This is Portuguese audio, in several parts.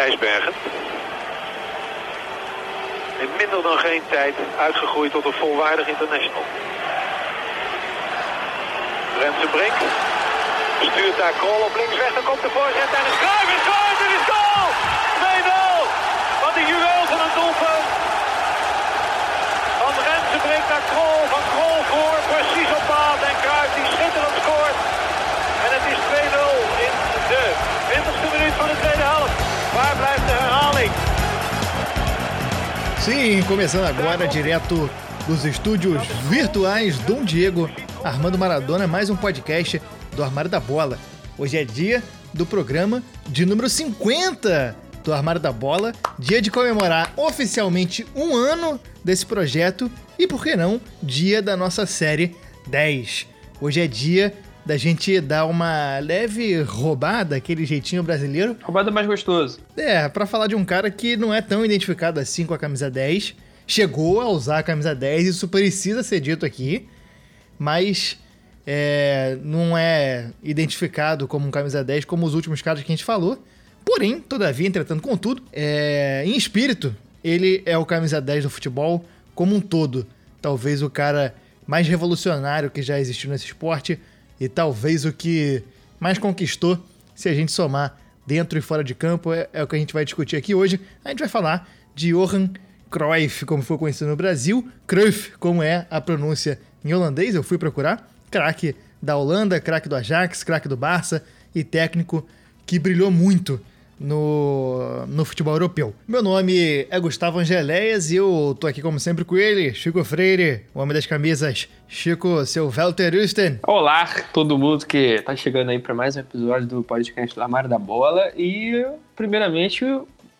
Rijsbergen. In minder dan geen tijd uitgegroeid tot een volwaardig international. Rensen Brink stuurt daar Krol op links weg. Dan komt de voorzet en de schrijf is is goal! 2-0. Wat een juweel van een doelpunt. Van Rensen Brink naar Krol. Van Krol voor. Precies op maat. En Kruijf die schitterend scoort. En het is 2-0 in de 20e minuut van de tweede Sim, começando agora direto dos estúdios virtuais Dom Diego, Armando Maradona, mais um podcast do Armário da Bola. Hoje é dia do programa de número 50 do Armário da Bola, dia de comemorar oficialmente um ano desse projeto e, por que não, dia da nossa série 10. Hoje é dia da gente dar uma leve roubada, aquele jeitinho brasileiro. Roubada mais gostoso. É, pra falar de um cara que não é tão identificado assim com a camisa 10, chegou a usar a camisa 10, isso precisa ser dito aqui, mas é, não é identificado como um camisa 10 como os últimos caras que a gente falou. Porém, todavia, entretanto, contudo, é, em espírito, ele é o camisa 10 do futebol como um todo. Talvez o cara mais revolucionário que já existiu nesse esporte e talvez o que mais conquistou, se a gente somar dentro e fora de campo, é, é o que a gente vai discutir aqui hoje. A gente vai falar de Johan Cruyff, como foi conhecido no Brasil, Cruyff, como é a pronúncia em holandês, eu fui procurar, craque da Holanda, craque do Ajax, craque do Barça e técnico que brilhou muito no, no futebol europeu. Meu nome é Gustavo Angeléias e eu tô aqui como sempre com ele, Chico Freire, o homem das camisas. Chico, seu Walter Usten. Olá, todo mundo que tá chegando aí para mais um episódio do podcast da Mar da Bola e, primeiramente,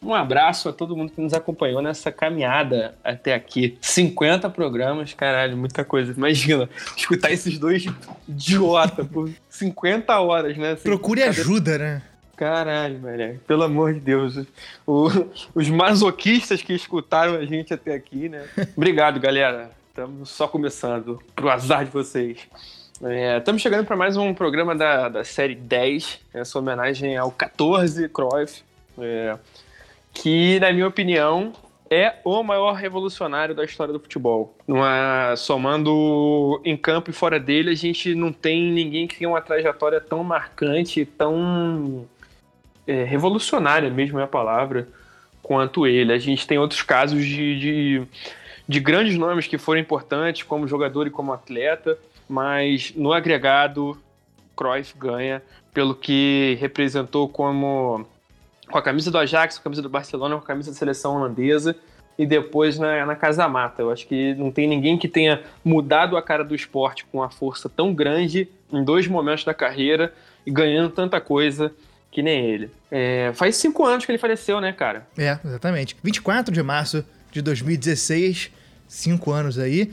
um abraço a todo mundo que nos acompanhou nessa caminhada até aqui. 50 programas, caralho, muita coisa. Imagina, escutar esses dois idiota por 50 horas, né? Assim, Procure ajuda, né? Caralho, velho. Pelo amor de Deus. O, os masoquistas que escutaram a gente até aqui, né? Obrigado, galera. Estamos só começando. Pro azar de vocês. Estamos é, chegando para mais um programa da, da série 10, essa homenagem ao 14 Cruyff, é, que, na minha opinião, é o maior revolucionário da história do futebol. Numa, somando em campo e fora dele, a gente não tem ninguém que tenha uma trajetória tão marcante, tão é, revolucionária mesmo é a palavra, quanto ele. A gente tem outros casos de, de, de grandes nomes que foram importantes como jogador e como atleta, mas no agregado, Cruyff ganha pelo que representou como com a camisa do Ajax, com a camisa do Barcelona, com a camisa da seleção holandesa e depois na, na Casa Mata. Eu acho que não tem ninguém que tenha mudado a cara do esporte com uma força tão grande em dois momentos da carreira e ganhando tanta coisa que nem ele. É, faz cinco anos que ele faleceu, né, cara? É, exatamente. 24 de março de 2016, cinco anos aí,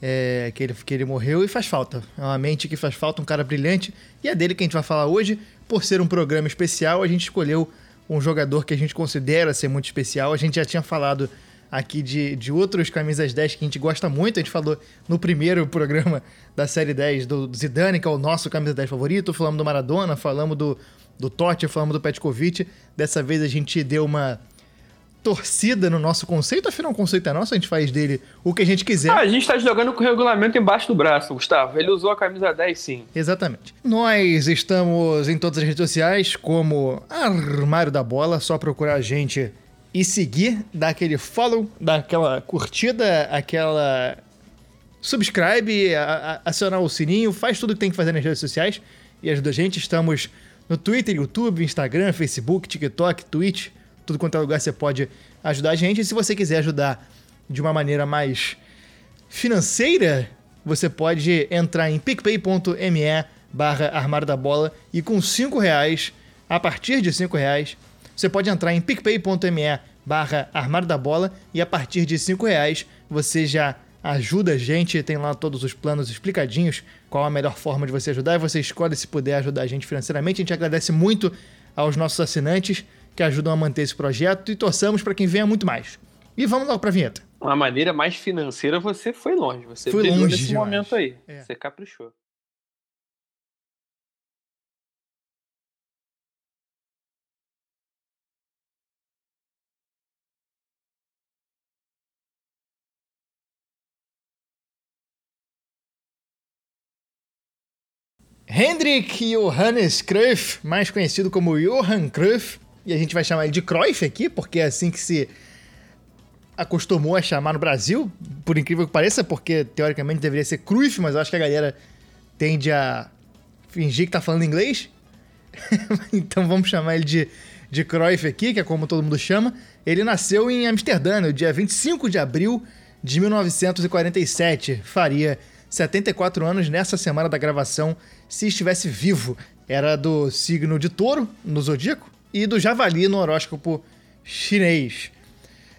é, que, ele, que ele morreu e faz falta. É uma mente que faz falta, um cara brilhante. E é dele que a gente vai falar hoje. Por ser um programa especial, a gente escolheu um jogador que a gente considera ser muito especial. A gente já tinha falado aqui de, de outros camisas 10 que a gente gosta muito. A gente falou no primeiro programa da série 10 do Zidane, que é o nosso camisa 10 favorito. Falamos do Maradona, falamos do do Totti, falamos do Petkovic. Dessa vez a gente deu uma torcida no nosso conceito, afinal o conceito é nosso, a gente faz dele o que a gente quiser. Ah, a gente tá jogando com o regulamento embaixo do braço, Gustavo. Ele usou a camisa 10 sim. Exatamente. Nós estamos em todas as redes sociais como Armário da Bola, só procurar a gente e seguir, dar aquele follow, dar aquela curtida, aquela subscribe, a, a, acionar o sininho, faz tudo que tem que fazer nas redes sociais e ajuda a gente. Estamos no Twitter, YouTube, Instagram, Facebook, TikTok, Twitch, tudo quanto é lugar você pode ajudar a gente. E se você quiser ajudar de uma maneira mais financeira, você pode entrar em picpay.me barra armário da bola e com 5 reais, a partir de 5 reais, você pode entrar em picpay.me barra armário da bola e a partir de 5 reais você já ajuda a gente, tem lá todos os planos explicadinhos, qual a melhor forma de você ajudar, e você escolhe se puder ajudar a gente financeiramente. A gente agradece muito aos nossos assinantes que ajudam a manter esse projeto e torçamos para quem venha muito mais. E vamos logo para a vinheta. Uma maneira mais financeira, você foi longe. Você foi longe nesse demais. momento aí. É. Você caprichou. Hendrik Johannes Cruyff, mais conhecido como Johan Cruyff, e a gente vai chamar ele de Cruyff aqui, porque é assim que se acostumou a chamar no Brasil, por incrível que pareça, porque teoricamente deveria ser Cruyff, mas eu acho que a galera tende a fingir que tá falando inglês. então vamos chamar ele de, de Cruyff aqui, que é como todo mundo chama. Ele nasceu em Amsterdã, no dia 25 de abril de 1947. Faria 74 anos nessa semana da gravação, se estivesse vivo. Era do signo de touro, no zodíaco, e do javali no horóscopo chinês.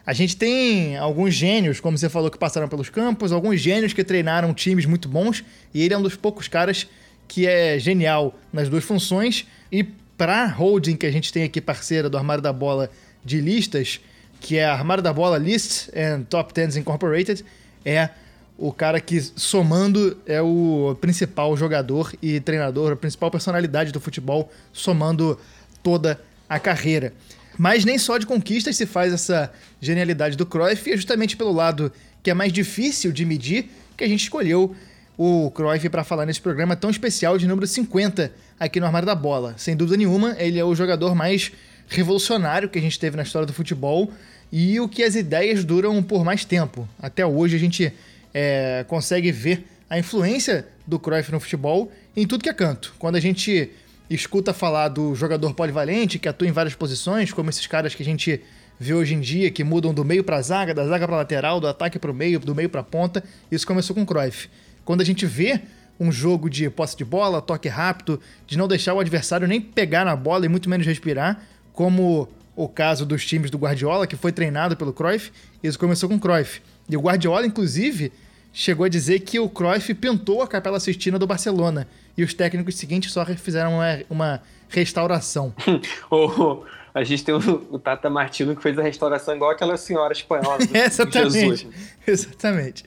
A gente tem alguns gênios, como você falou, que passaram pelos campos, alguns gênios que treinaram times muito bons, e ele é um dos poucos caras que é genial nas duas funções. E para holding que a gente tem aqui, parceira do Armário da Bola de listas, que é Armário da Bola Lists and Top Tens Incorporated, é o cara que, somando, é o principal jogador e treinador, a principal personalidade do futebol, somando toda a carreira. Mas nem só de conquistas se faz essa genialidade do Cruyff, é justamente pelo lado que é mais difícil de medir que a gente escolheu o Cruyff para falar nesse programa tão especial de número 50 aqui no Armário da Bola. Sem dúvida nenhuma, ele é o jogador mais revolucionário que a gente teve na história do futebol e o que as ideias duram por mais tempo. Até hoje a gente é, consegue ver a influência do Cruyff no futebol em tudo que é canto. Quando a gente escuta falar do jogador polivalente que atua em várias posições, como esses caras que a gente vê hoje em dia que mudam do meio para zaga, da zaga para lateral, do ataque para o meio, do meio para ponta. Isso começou com Cruyff. Quando a gente vê um jogo de posse de bola, toque rápido, de não deixar o adversário nem pegar na bola e muito menos respirar, como o caso dos times do Guardiola, que foi treinado pelo Cruyff, isso começou com Cruyff. E o Guardiola, inclusive, chegou a dizer que o Cruyff pintou a Capela Sistina do Barcelona e os técnicos seguintes só fizeram uma, uma restauração. oh, a gente tem o, o, Tata Martino que fez a restauração igual aquela senhora espanhola. Exatamente. Exatamente.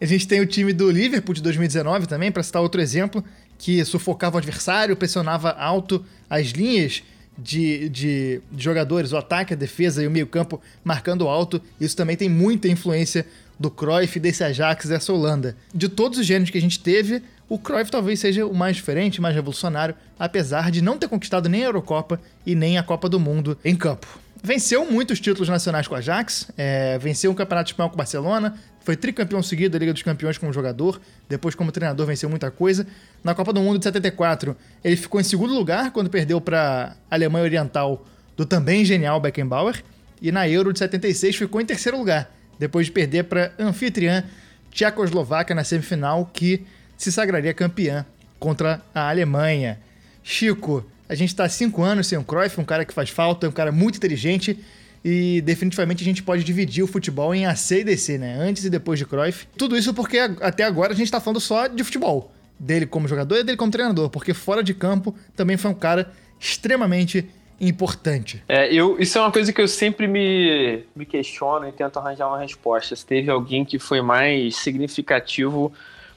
A gente tem o time do Liverpool de 2019 também, para citar outro exemplo, que sufocava o adversário, pressionava alto as linhas de, de, de jogadores, o ataque, a defesa e o meio-campo marcando alto. Isso também tem muita influência do Cruyff, desse Ajax, dessa Holanda. De todos os gêneros que a gente teve, o Cruyff talvez seja o mais diferente, mais revolucionário, apesar de não ter conquistado nem a Eurocopa e nem a Copa do Mundo em campo. Venceu muitos títulos nacionais com o Ajax, é, venceu um campeonato espanhol com o Barcelona, foi tricampeão seguido da Liga dos Campeões como jogador, depois como treinador venceu muita coisa. Na Copa do Mundo de 74, ele ficou em segundo lugar quando perdeu para a Alemanha Oriental do também genial Beckenbauer, e na Euro de 76 ficou em terceiro lugar, depois de perder para anfitriã Tchecoslováquia na semifinal, que se sagraria campeã contra a Alemanha. Chico, a gente está há cinco anos sem o Cruyff, um cara que faz falta, um cara muito inteligente e definitivamente a gente pode dividir o futebol em AC e DC, né? Antes e depois de Cruyff. Tudo isso porque até agora a gente está falando só de futebol. Dele como jogador e dele como treinador, porque fora de campo também foi um cara extremamente importante. É, eu, isso é uma coisa que eu sempre me, me questiono e tento arranjar uma resposta. Se teve alguém que foi mais significativo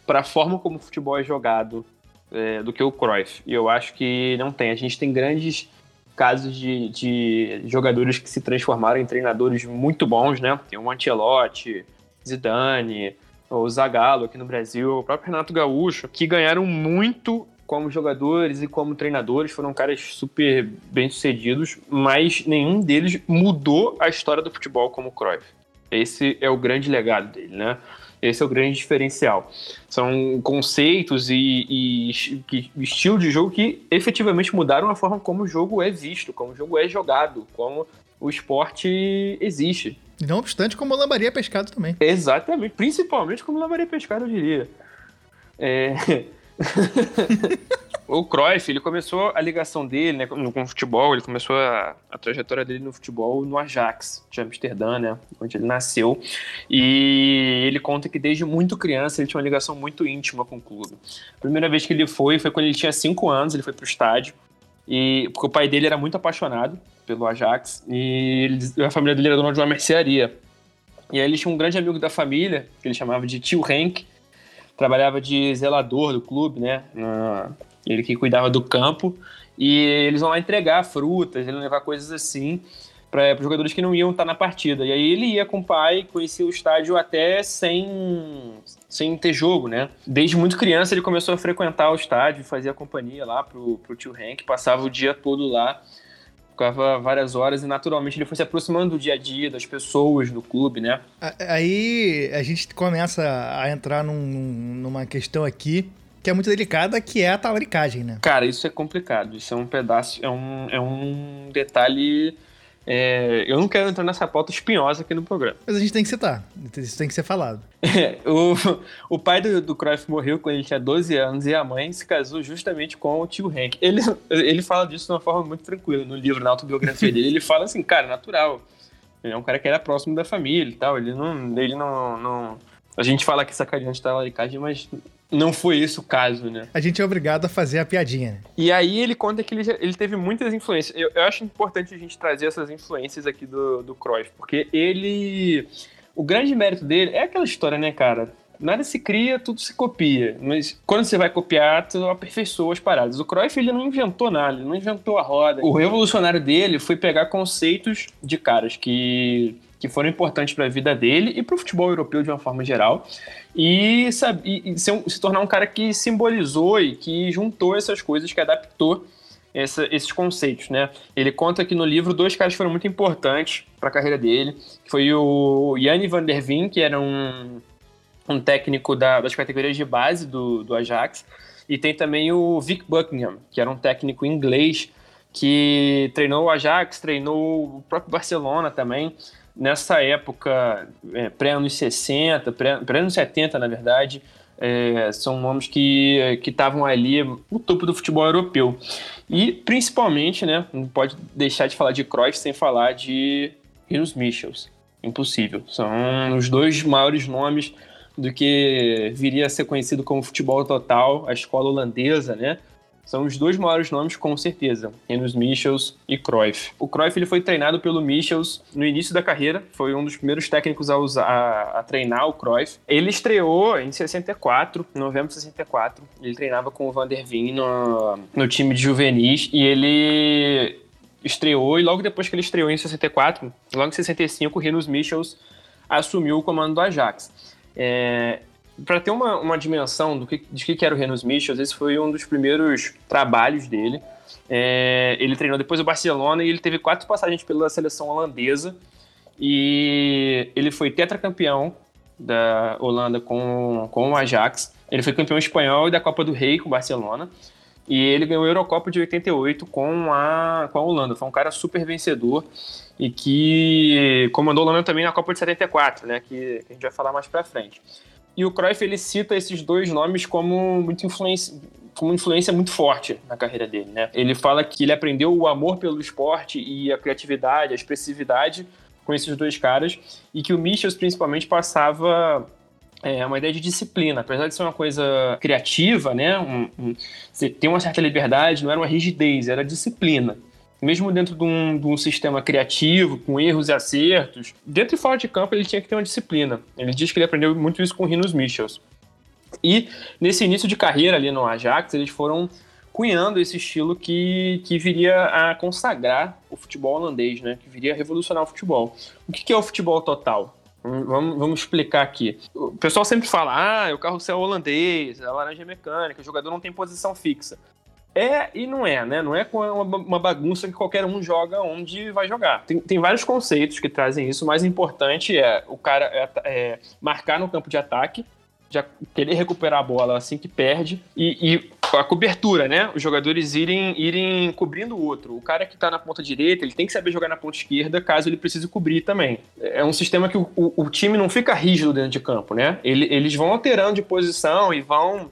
para a forma como o futebol é jogado é, do que o Cruyff. E eu acho que não tem. A gente tem grandes casos de, de jogadores que se transformaram em treinadores muito bons, né? Tem o Ancelotti, Zidane, o Zagallo aqui no Brasil, o próprio Renato Gaúcho, que ganharam muito como jogadores e como treinadores, foram caras super bem-sucedidos, mas nenhum deles mudou a história do futebol como o Cruyff. Esse é o grande legado dele, né? Esse é o grande diferencial. São conceitos e, e, e estilo de jogo que efetivamente mudaram a forma como o jogo é visto, como o jogo é jogado, como o esporte existe. Não obstante, como lambaria pescado também. Exatamente, principalmente como lambaria pescado, eu diria. É... o Cruyff, ele começou a ligação dele né, com o futebol, ele começou a, a, trajetória dele no futebol no Ajax, de Amsterdã, né, onde ele nasceu. E ele conta que desde muito criança ele tinha uma ligação muito íntima com o clube. A primeira vez que ele foi foi quando ele tinha 5 anos, ele foi pro estádio. E, porque o pai dele era muito apaixonado pelo Ajax e ele, a família dele era dona de uma mercearia. E aí ele tinha um grande amigo da família, que ele chamava de tio Henk, trabalhava de zelador do clube, né? ele que cuidava do campo. E eles vão lá entregar frutas, ele levar coisas assim. para os jogadores que não iam estar na partida. E aí ele ia com o pai, conhecia o estádio até sem, sem ter jogo, né? Desde muito criança ele começou a frequentar o estádio, fazia companhia lá pro, pro tio Hank, passava o dia todo lá ficava várias horas e naturalmente ele foi se aproximando do dia a dia, das pessoas do clube, né? Aí a gente começa a entrar num, numa questão aqui que é muito delicada, que é a talaricagem, né? Cara, isso é complicado. Isso é um pedaço, é um, é um detalhe é, eu não quero entrar nessa pauta espinhosa aqui no programa. Mas a gente tem que citar. Isso tem que ser falado. É, o, o pai do, do Cruyff morreu quando ele tinha 12 anos e a mãe se casou justamente com o tio Hank. Ele, ele fala disso de uma forma muito tranquila no livro, na autobiografia dele. Ele fala assim, cara, natural. Ele é um cara que era próximo da família e tal. Ele não. Ele não, não... A gente fala que sacaneante de talaricagem, mas não foi esse o caso, né? A gente é obrigado a fazer a piadinha. Né? E aí ele conta que ele, ele teve muitas influências. Eu, eu, acho importante a gente trazer essas influências aqui do, do Cruyff, porque ele... O grande mérito dele é aquela história, né, cara? Nada se cria, tudo se copia. Mas quando você vai copiar, tu aperfeiçoa as paradas. O Cruyff, ele não inventou nada, ele não inventou a roda. O revolucionário dele foi pegar conceitos de caras que que foram importantes para a vida dele e para o futebol europeu de uma forma geral. E, sabe, e se, se, tornar um cara que simbolizou e que juntou essas coisas, que adaptou essa, esses conceitos, né? Ele conta aqui no livro dois caras que foram muito importantes para a carreira dele. Foi o Yanni van der Veen, que era um, um técnico da, das categorias de base do, do Ajax, e tem também o Vic Buckingham, que era um técnico inglês que treinou o Ajax, treinou o próprio Barcelona também nessa época, é, pré-anos 60, pré-anos 70, na verdade, é, são nomes que estavam ali no topo do futebol europeu. E, principalmente, né, não pode deixar de falar de Cruyff sem falar de Rinus Michels. Impossível. São os dois maiores nomes do que viria a ser conhecido como futebol total, a escola holandesa, né? São os dois maiores nomes, com certeza, Enos Michels e Cruyff. O Cruyff ele foi treinado pelo Michels no início da carreira, foi um dos primeiros técnicos a, usar, a, a treinar o Cruyff. Ele estreou em 64, novembro de 64. Ele treinava com o Van der Veen no, no time de juvenis e ele estreou e logo depois que ele estreou em 64, logo em 65, o Rinus Michels assumiu o comando do Ajax. É, para ter uma, uma dimensão do que, de que era o Renan Smith, esse foi um dos primeiros trabalhos dele. É, ele treinou depois o Barcelona e ele teve quatro passagens pela seleção holandesa. E ele foi tetracampeão da Holanda com, com o Ajax. Ele foi campeão espanhol e da Copa do Rei com o Barcelona. E ele ganhou a Eurocopa de 88 com a, com a Holanda. Foi um cara super vencedor e que comandou a Holanda também na Copa de 74, né? Que a gente vai falar mais pra frente. E o Cruyff ele cita esses dois nomes como muito influência, como influência muito forte na carreira dele, né? Ele fala que ele aprendeu o amor pelo esporte e a criatividade, a expressividade com esses dois caras e que o Michels principalmente passava é, uma ideia de disciplina, apesar de ser uma coisa criativa, né? Um, um, você tem uma certa liberdade, não era uma rigidez, era disciplina mesmo dentro de um, de um, sistema criativo, com erros e acertos, dentro e fora de campo ele tinha que ter uma disciplina. Ele diz que ele aprendeu muito isso com o Rinos Michels. E nesse início de carreira ali no Ajax, eles foram cunhando esse estilo que, que viria a consagrar o futebol holandês, né? que viria a revolucionar o futebol. O que, que é o futebol total? Vamos, vamos, explicar aqui. O pessoal sempre fala: ah, o carrossel holandês, a laranja mecânica, o jogador não tem posição fixa. É e não é, né? Não é uma bagunça que qualquer um joga onde vai jogar. Tem, tem vários conceitos que trazem isso. O mais importante é o cara é, é marcar no campo de ataque, já querer recuperar a bola assim que perde e, e, a cobertura, né? Os jogadores irem, irem cobrindo o outro. O cara que tá na ponta direita, ele tem que saber jogar na ponta esquerda caso ele precise cobrir também. É um sistema que o, o, o time não fica rígido dentro de campo, né? Ele, eles vão alterando de posição e vão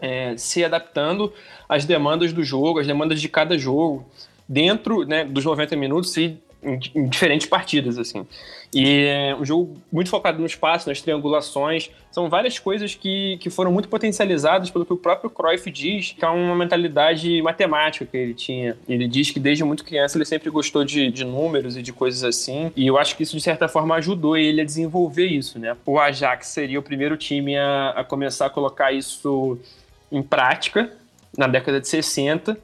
é, se adaptando às demandas do jogo, às demandas de cada jogo, dentro né, dos 90 minutos e em, em diferentes partidas, assim. E é um jogo muito focado no espaço, nas triangulações. São várias coisas que, que foram muito potencializadas pelo que o próprio Cruyff diz, que é uma mentalidade matemática que ele tinha. Ele diz que desde muito criança ele sempre gostou de, de números e de coisas assim. E eu acho que isso, de certa forma, ajudou ele a desenvolver isso, né? O Ajax seria o primeiro time a, a começar a colocar isso em prática na década de 60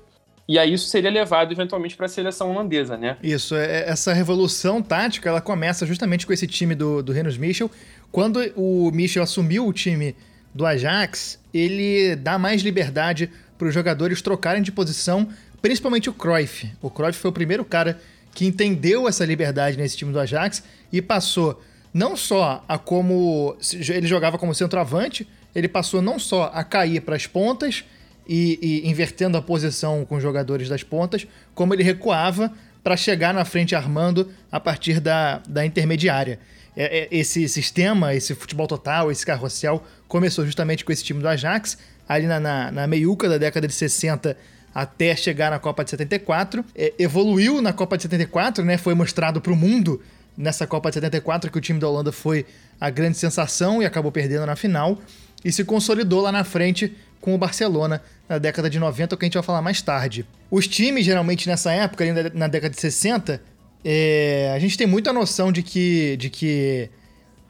e aí isso seria levado eventualmente para a seleção holandesa, né? Isso, é, essa revolução tática ela começa justamente com esse time do, do Renus Michel. Quando o Michel assumiu o time do Ajax, ele dá mais liberdade para os jogadores trocarem de posição, principalmente o Cruyff. O Cruyff foi o primeiro cara que entendeu essa liberdade nesse time do Ajax e passou não só a como ele jogava como centroavante, ele passou não só a cair para as pontas e, e, invertendo a posição com os jogadores das pontas, como ele recuava para chegar na frente armando a partir da, da intermediária. É, é, esse sistema, esse futebol total, esse carrossel, começou justamente com esse time do Ajax, ali na, na, na meiuca da década de 60 até chegar na Copa de 74. É, evoluiu na Copa de 74, né? Foi mostrado para o mundo nessa Copa de 74 que o time da Holanda foi a grande sensação e acabou perdendo na final. E se consolidou lá na frente com o Barcelona na década de 90, que a gente vai falar mais tarde. Os times, geralmente nessa época, na década de 60, é, a gente tem muita noção de que, de que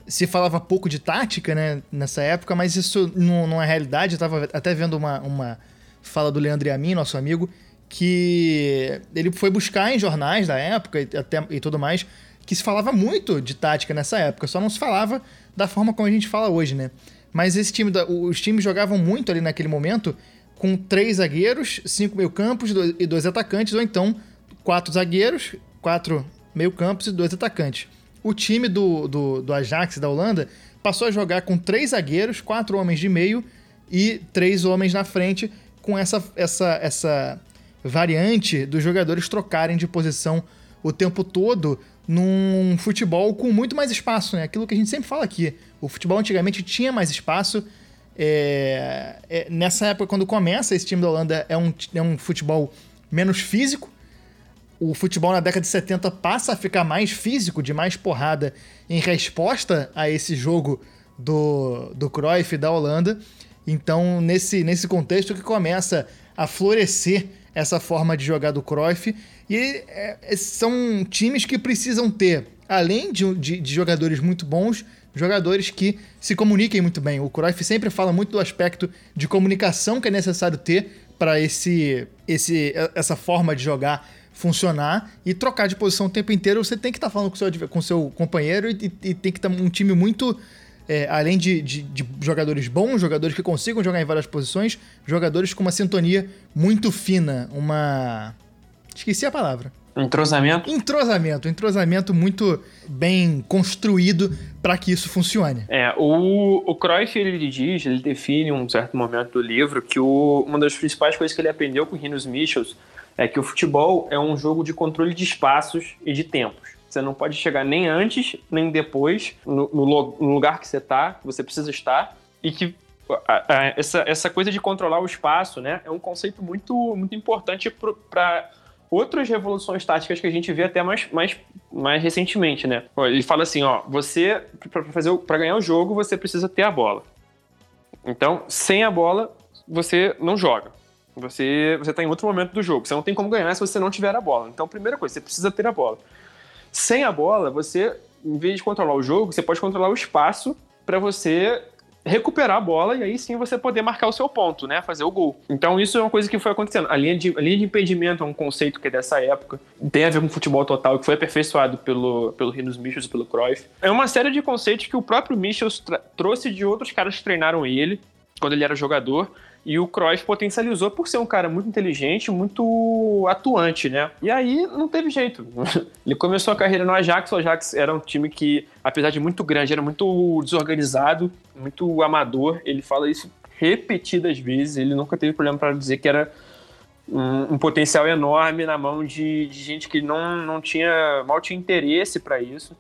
se falava pouco de tática né, nessa época, mas isso não, não é realidade. Eu estava até vendo uma, uma fala do Leandro Yamin, nosso amigo, que ele foi buscar em jornais da época e, até, e tudo mais, que se falava muito de tática nessa época, só não se falava da forma como a gente fala hoje, né? Mas esse time, os times jogavam muito ali naquele momento com três zagueiros, cinco meio-campos e dois atacantes, ou então quatro zagueiros, quatro meio-campos e dois atacantes. O time do, do, do Ajax da Holanda passou a jogar com três zagueiros, quatro homens de meio e três homens na frente, com essa, essa, essa variante dos jogadores trocarem de posição o tempo todo num futebol com muito mais espaço, né? Aquilo que a gente sempre fala aqui. O futebol antigamente tinha mais espaço. É, é, nessa época, quando começa esse time da Holanda, é um, é um futebol menos físico. O futebol na década de 70 passa a ficar mais físico, de mais porrada, em resposta a esse jogo do, do Cruyff da Holanda. Então, nesse, nesse contexto que começa a florescer essa forma de jogar do Cruyff. E é, é, são times que precisam ter, além de, de, de, jogadores muito bons, jogadores que se comuniquem muito bem. O Cruyff sempre fala muito do aspecto de comunicação que é necessário ter para esse, esse, essa forma de jogar funcionar e trocar de posição o tempo inteiro. Você tem que estar tá falando com o seu, com seu companheiro e, e tem que estar tá um time muito é, além de, de, de, jogadores bons, jogadores que consigam jogar em várias posições, jogadores com uma sintonia muito fina, uma. Esqueci a palavra. Entrosamento? Entrosamento, entrosamento muito bem construído para que isso funcione. É, o, o Cruyff, ele diz, ele define um certo momento do livro que o, uma das principais coisas que ele aprendeu com o Rinos Michels é que o futebol é um jogo de controle de espaços e de tempos. Você não pode chegar nem antes, nem depois, no, no, no lugar que você está, que você precisa estar, e que essa, essa coisa de controlar o espaço né, é um conceito muito, muito importante para outras revoluções táticas que a gente vê até mais, mais, mais recentemente, né? Ele fala assim, ó, você para fazer para ganhar o jogo você precisa ter a bola. Então, sem a bola você não joga. Você você está em outro momento do jogo. Você não tem como ganhar se você não tiver a bola. Então, primeira coisa, você precisa ter a bola. Sem a bola, você, em vez de controlar o jogo, você pode controlar o espaço para você recuperar a bola e aí sim você poder marcar o seu ponto, né? Fazer o gol. Então isso é uma coisa que foi acontecendo. A linha de, a linha de impedimento é um conceito que é dessa época. Tem a ver com futebol total, que foi aperfeiçoado pelo, pelo Rinos Michels e pelo Cruyff. É uma série de conceitos que o próprio Michels trouxe de outros caras que treinaram ele quando ele era jogador e o Cruyff potencializou por ser um cara muito inteligente, muito atuante, né? E aí não teve jeito. Ele começou a carreira no Ajax. O Ajax era um time que, apesar de muito grande, era muito desorganizado, muito amador. Ele fala isso repetidas vezes. Ele nunca teve problema para dizer que era um, um, potencial enorme na mão de, de, gente que não, não tinha mal tinha interesse para isso.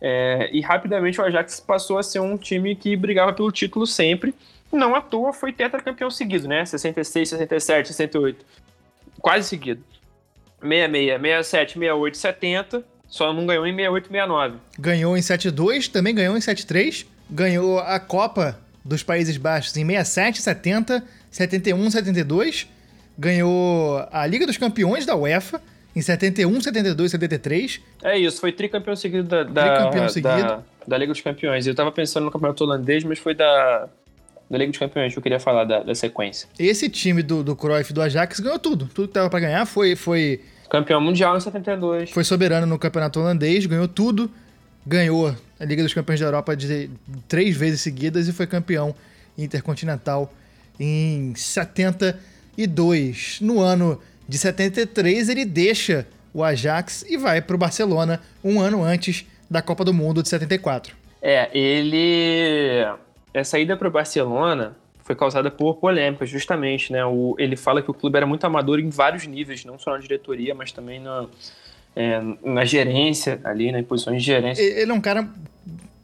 É, e rapidamente o Ajax passou a ser um time que brigava pelo título sempre não à toa foi tetracampeão seguido, né? 66, 67, 68. Quase seguido. 66, 67, 68, 70. Só não ganhou em 68, 69. Ganhou em 72, também ganhou em 73. Ganhou a Copa dos Países Baixos em 67, 70, 71, 72. Ganhou a Liga dos Campeões da UEFA em 71, 72, 73. É isso, foi tricampeão seguido da, da, tricampeão seguido. da, da Liga dos Campeões. Eu tava pensando no campeonato holandês, mas foi da da Liga dos Campeões que eu queria falar da, da sequência. Esse time do, do Cruyff do Ajax ganhou tudo. Tudo que tava para ganhar foi, foi. Campeão mundial em 72. Foi soberano no campeonato holandês, ganhou tudo. Ganhou a Liga dos Campeões da Europa de três vezes seguidas e foi campeão intercontinental em 72. No ano de 73, ele deixa o Ajax e vai para o Barcelona um ano antes da Copa do Mundo de 74. É, ele. Essa ida para o Barcelona foi causada por polêmicas, justamente, né? O, ele fala que o clube era muito amador em vários níveis, não só na diretoria, mas também na, é, na gerência ali, né, em posições de gerência. Ele é um cara.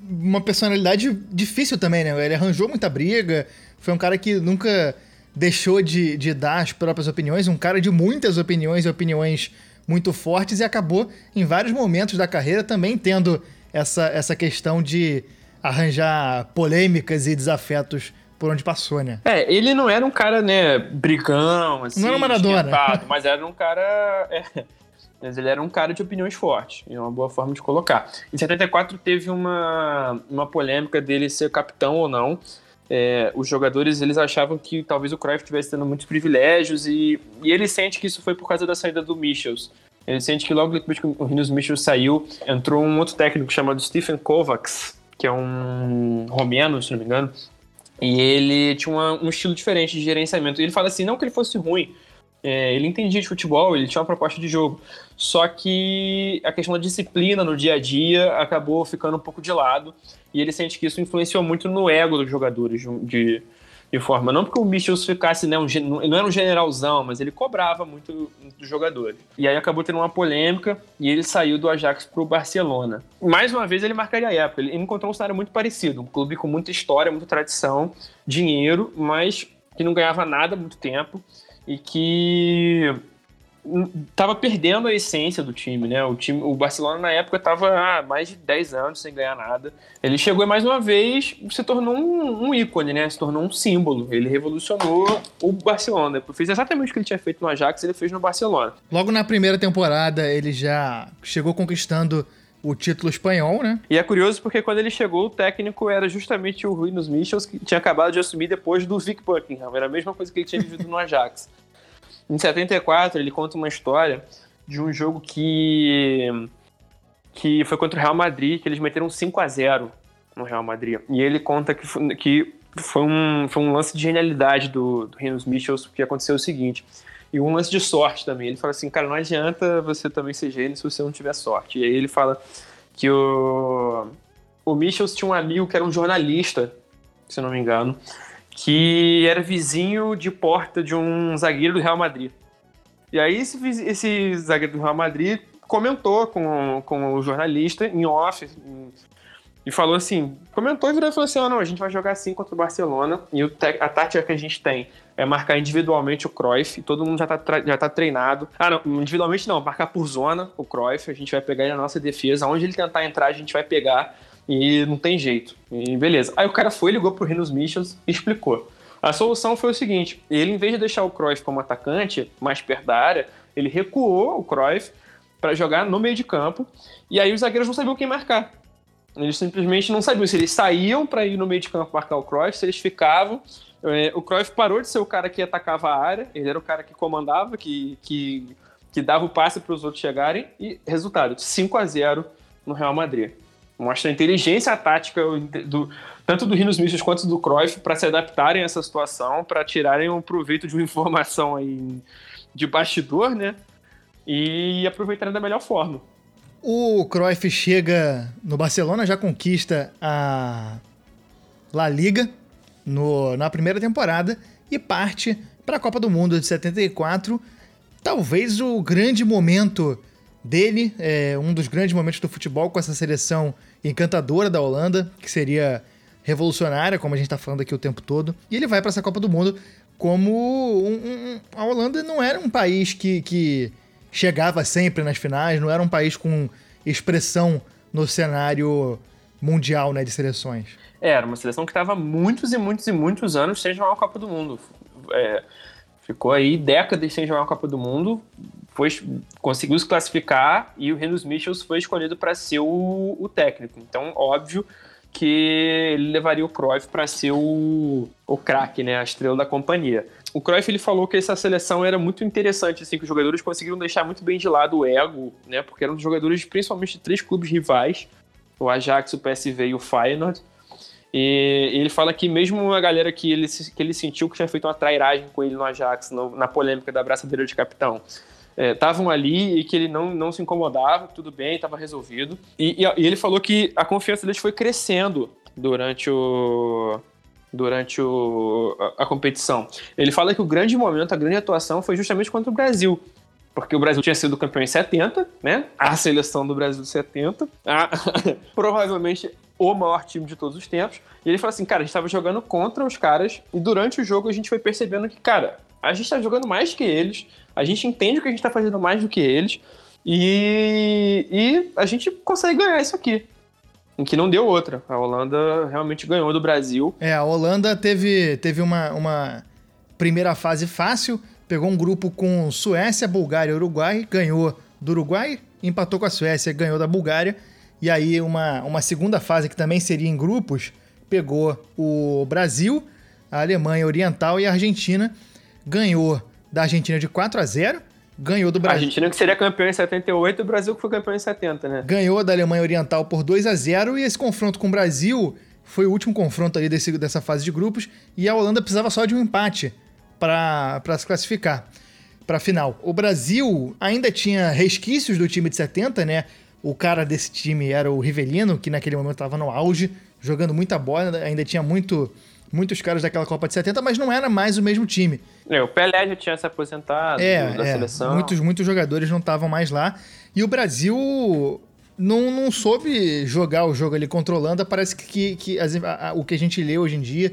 Uma personalidade difícil também, né? Ele arranjou muita briga, foi um cara que nunca deixou de, de dar as próprias opiniões, um cara de muitas opiniões e opiniões muito fortes e acabou em vários momentos da carreira também tendo essa, essa questão de arranjar polêmicas e desafetos por onde passou, né? É, ele não era um cara, né, brigão, assim, não era Maradona. mas era um cara... É, mas ele era um cara de opiniões fortes, é uma boa forma de colocar. Em 74 teve uma, uma polêmica dele ser capitão ou não, é, os jogadores eles achavam que talvez o Cruyff estivesse tendo muitos privilégios e, e ele sente que isso foi por causa da saída do Michels. Ele sente que logo depois que o Rinus Michels saiu, entrou um outro técnico chamado Stephen Kovacs, que é um romeno, se não me engano, e ele tinha uma, um estilo diferente de gerenciamento. E ele fala assim, não que ele fosse ruim, é, ele entendia de futebol, ele tinha uma proposta de jogo. Só que a questão da disciplina no dia a dia acabou ficando um pouco de lado. E ele sente que isso influenciou muito no ego dos jogadores de, de forma. Não porque o Michels ficasse, né, um, não era um generalzão, mas ele cobrava muito dos jogadores. E aí acabou tendo uma polêmica e ele saiu do Ajax para o Barcelona. Mais uma vez ele marcaria a época. Ele encontrou um cenário muito parecido. Um clube com muita história, muita tradição, dinheiro, mas que não ganhava nada há muito tempo e que tava perdendo a essência do time, né? O time, o Barcelona na época tava há mais de 10 anos sem ganhar nada. Ele chegou e mais uma vez se tornou um, um, ícone, né? Se tornou um símbolo. Ele revolucionou o Barcelona. Fez exatamente o que ele tinha feito no Ajax, ele fez no Barcelona. Logo na primeira temporada, ele já chegou conquistando o título espanhol, né? E é curioso porque quando ele chegou, o técnico era justamente o Ruinos Michels, que tinha acabado de assumir depois do Vic Buckingham. Era a mesma coisa que ele tinha vivido no Ajax. Em 74, ele conta uma história de um jogo que que foi contra o Real Madrid, que eles meteram 5 a 0 no Real Madrid. E ele conta que foi, que foi, um, foi um lance de genialidade do, do Rinos Michels, porque aconteceu o seguinte e um lance de sorte também. Ele fala assim, cara, não adianta você também ser gênio se você não tiver sorte. E aí ele fala que o, o Michels tinha um amigo que era um jornalista, se não me engano, que era vizinho de porta de um zagueiro do Real Madrid. E aí esse, esse zagueiro do Real Madrid comentou com, com o jornalista em off, e falou assim, comentou e virou e falou assim, oh, não, a gente vai jogar assim contra o Barcelona e o a tática que a gente tem é marcar individualmente o Cruyff, todo mundo já tá, já tá treinado. Ah, não, individualmente não, marcar por zona o Cruyff, a gente vai pegar ele na nossa defesa, onde ele tentar entrar a gente vai pegar e não tem jeito. E beleza. Aí o cara foi, ligou pro Rinos Michels e explicou. A solução foi o seguinte, ele em vez de deixar o Cruyff como atacante, mais perto da área, ele recuou o Cruyff para jogar no meio de campo, e aí os zagueiros não sabiam quem marcar. Eles simplesmente não sabiam se eles saíam para ir no meio de campo marcar o Cruyff, se eles ficavam. É, o Cruyff parou de ser o cara que atacava a área, ele era o cara que comandava, que, que, que dava o passe para os outros chegarem. E resultado: 5 a 0 no Real Madrid. Mostra a inteligência tática do, tanto do Rinos Michels quanto do Cruyff para se adaptarem a essa situação, para tirarem um proveito de uma informação aí de bastidor, né? E aproveitarem da melhor forma. O Cruyff chega no Barcelona, já conquista a La Liga no, na primeira temporada e parte para a Copa do Mundo de 74. Talvez o grande momento dele, é, um dos grandes momentos do futebol com essa seleção encantadora da Holanda, que seria revolucionária, como a gente está falando aqui o tempo todo. E ele vai para essa Copa do Mundo como um, um, a Holanda não era um país que, que chegava sempre nas finais, não era um país com expressão no cenário mundial né, de seleções. É, era uma seleção que estava muitos e muitos e muitos anos sem jogar uma Copa do Mundo. É, ficou aí décadas sem jogar uma Copa do Mundo, foi, conseguiu se classificar e o Renus Michels foi escolhido para ser o, o técnico. Então, óbvio que ele levaria o Cruyff para ser o, o craque, né, a estrela da companhia. O Cruyff ele falou que essa seleção era muito interessante, assim, que os jogadores conseguiram deixar muito bem de lado o ego, né, porque eram jogadores principalmente de três clubes rivais, o Ajax, o PSV e o Feyenoord. E ele fala que mesmo a galera que ele, que ele sentiu que tinha feito uma trairagem com ele no Ajax, no, na polêmica da braçadeira de capitão, estavam é, ali e que ele não, não se incomodava, tudo bem, estava resolvido. E, e, e, ele falou que a confiança deles foi crescendo durante o durante o, a, a, competição. Ele fala que o grande momento, a grande atuação foi justamente contra o Brasil. Porque o Brasil tinha sido campeão em 70, né? A seleção do Brasil de 70. A, provavelmente o maior time de todos os tempos. E ele falou assim, cara, a gente estava jogando contra os caras e durante o jogo a gente foi percebendo que, cara, a gente está jogando mais que eles, a gente entende que a gente está fazendo mais do que eles e, e a gente consegue ganhar isso aqui. Em que não deu outra. A Holanda realmente ganhou do Brasil. É, a Holanda teve, teve uma, uma primeira fase fácil, pegou um grupo com Suécia, Bulgária e Uruguai, ganhou do Uruguai, empatou com a Suécia, ganhou da Bulgária. E aí uma, uma segunda fase que também seria em grupos, pegou o Brasil, a Alemanha Oriental e a Argentina ganhou da Argentina de 4 a 0 ganhou do Brasil. A Argentina que seria campeão em 78 e o Brasil que foi campeão em 70, né? Ganhou da Alemanha Oriental por 2 a 0 e esse confronto com o Brasil foi o último confronto ali desse, dessa fase de grupos e a Holanda precisava só de um empate para se classificar para a final. O Brasil ainda tinha resquícios do time de 70, né? O cara desse time era o Rivelino, que naquele momento estava no auge, jogando muita bola, ainda tinha muito muitos caras daquela Copa de 70, mas não era mais o mesmo time. É, o Pelé já tinha se aposentado é, da é, seleção. Muitos, muitos jogadores não estavam mais lá. E o Brasil não, não soube jogar o jogo ali Holanda. Parece que, que as, a, a, o que a gente lê hoje em dia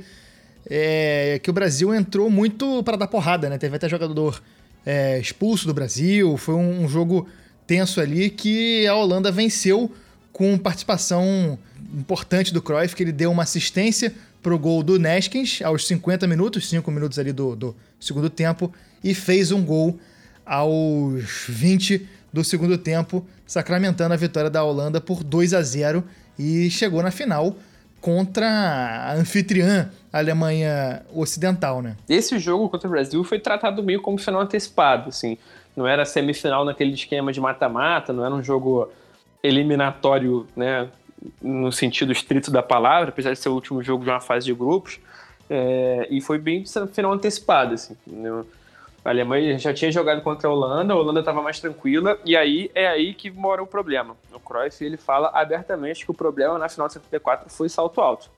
é que o Brasil entrou muito para dar porrada, né? Teve até jogador é, expulso do Brasil. Foi um, um jogo tenso ali que a Holanda venceu com participação importante do Cruyff, que ele deu uma assistência pro gol do Neskins aos 50 minutos, 5 minutos ali do, do segundo tempo, e fez um gol aos 20 do segundo tempo, sacramentando a vitória da Holanda por 2 a 0 e chegou na final contra a anfitriã a Alemanha Ocidental, né? Esse jogo contra o Brasil foi tratado meio como final antecipado, assim. Não era semifinal naquele esquema de mata-mata, não era um jogo eliminatório, né, no sentido estrito da palavra, apesar de ser o último jogo de uma fase de grupos, é, e foi bem final antecipado, assim. Né? A Alemanha já tinha jogado contra a Holanda, a Holanda estava mais tranquila, e aí é aí que mora o problema. O Cruyff ele fala abertamente que o problema na final de 74 foi salto alto.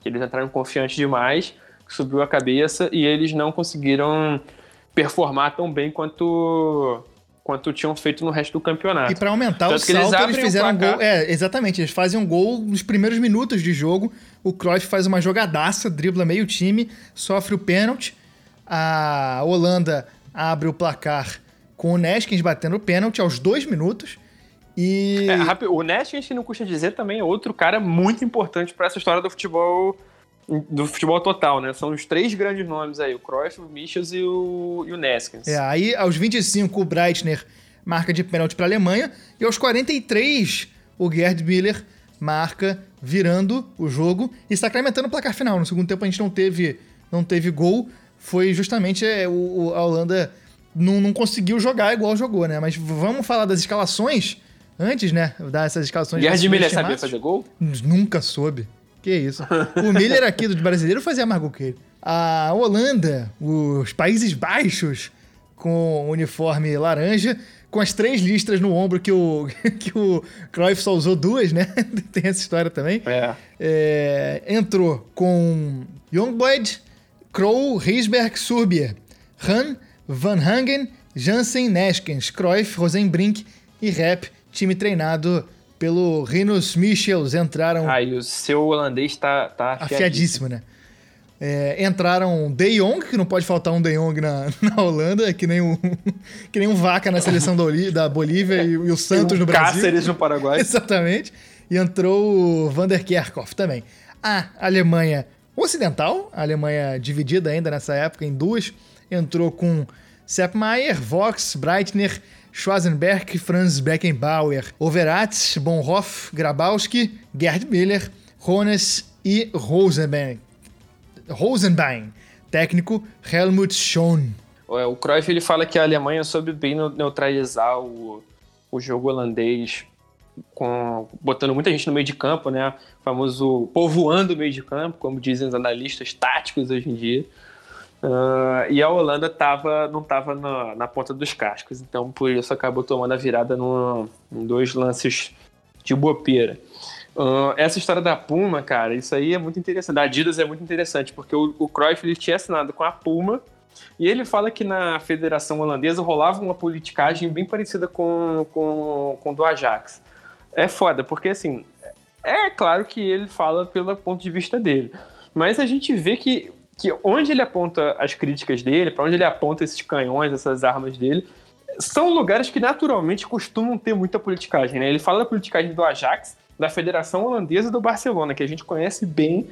Que eles entraram confiantes demais, subiu a cabeça e eles não conseguiram performar tão bem quanto quanto tinham feito no resto do campeonato. E para aumentar Tanto o salto, eles, eles fizeram um gol. É, exatamente. Eles fazem um gol nos primeiros minutos de jogo. O Cruyff faz uma jogadaça, dribla meio time, sofre o pênalti. A Holanda abre o placar com o Neskins batendo o pênalti aos dois minutos. E. É, o Neskins, que não custa dizer, também é outro cara muito importante para essa história do futebol do futebol total, né? São os três grandes nomes aí, o Cruyff, o Michels e o, e o Neskins. É, aí aos 25 o Breitner marca de pênalti para a Alemanha e aos 43 o Gerd Miller marca virando o jogo e sacramentando o placar final. No segundo tempo a gente não teve, não teve gol, foi justamente é, o, a Holanda não, não conseguiu jogar igual jogou, né? Mas vamos falar das escalações antes, né? Dar essas escalações. Gerd Miller sabia fazer gol? Nunca soube. Que isso. O Miller aqui do brasileiro fazia mais gol que ele. A Holanda, os Países Baixos, com uniforme laranja, com as três listras no ombro que o, que o Cruyff só usou duas, né? Tem essa história também. É. é entrou com Youngblood, Kroll, Riesberg, Surbier, Han, Van Hangen, Jansen, Neskens, Cruyff, Rosenbrink e Rep, time treinado pelo Rinus Michels, entraram... Ah, e o seu holandês tá, tá afiadíssimo. afiadíssimo né? É, entraram De Jong, que não pode faltar um De Jong na, na Holanda, que nem um, que nem um vaca na seleção da, da Bolívia e, e, o Santos um no Brasil. Cáceres no Paraguai. Exatamente. E entrou o Vander Kerkhoff também. A Alemanha Ocidental, a Alemanha dividida ainda nessa época em duas, entrou com Sepp Maier, Vox, Breitner, Schwarzenberg, Franz Beckenbauer, Overatz, Bonhoff, Grabowski, Gerd Miller, Hones e Rosenbein. Rosenbein. Técnico Helmut Schoen. É, o Cruyff ele fala que a Alemanha soube bem neutralizar o, o jogo holandês, com, botando muita gente no meio de campo, né? O famoso povoando o meio de campo, como dizem os analistas táticos hoje em dia. Uh, e a Holanda tava, não estava na, na, ponta dos cascos, então por isso acabou tomando a virada no, em dois lances de bobeira. Uh, essa história da Puma, cara, isso aí é muito interessante. Da Adidas é muito interessante, porque o, o Cruyff ele tinha assinado com a Puma e ele fala que na Federação Holandesa rolava uma politicagem bem parecida com, com, com do Ajax. É foda, porque assim, é claro que ele fala pelo ponto de vista dele, mas a gente vê que que onde ele aponta as críticas dele, para onde ele aponta esses canhões, essas armas dele, são lugares que naturalmente costumam ter muita politicagem. Né? Ele fala da politicagem do Ajax, da Federação Holandesa do Barcelona, que a gente conhece bem,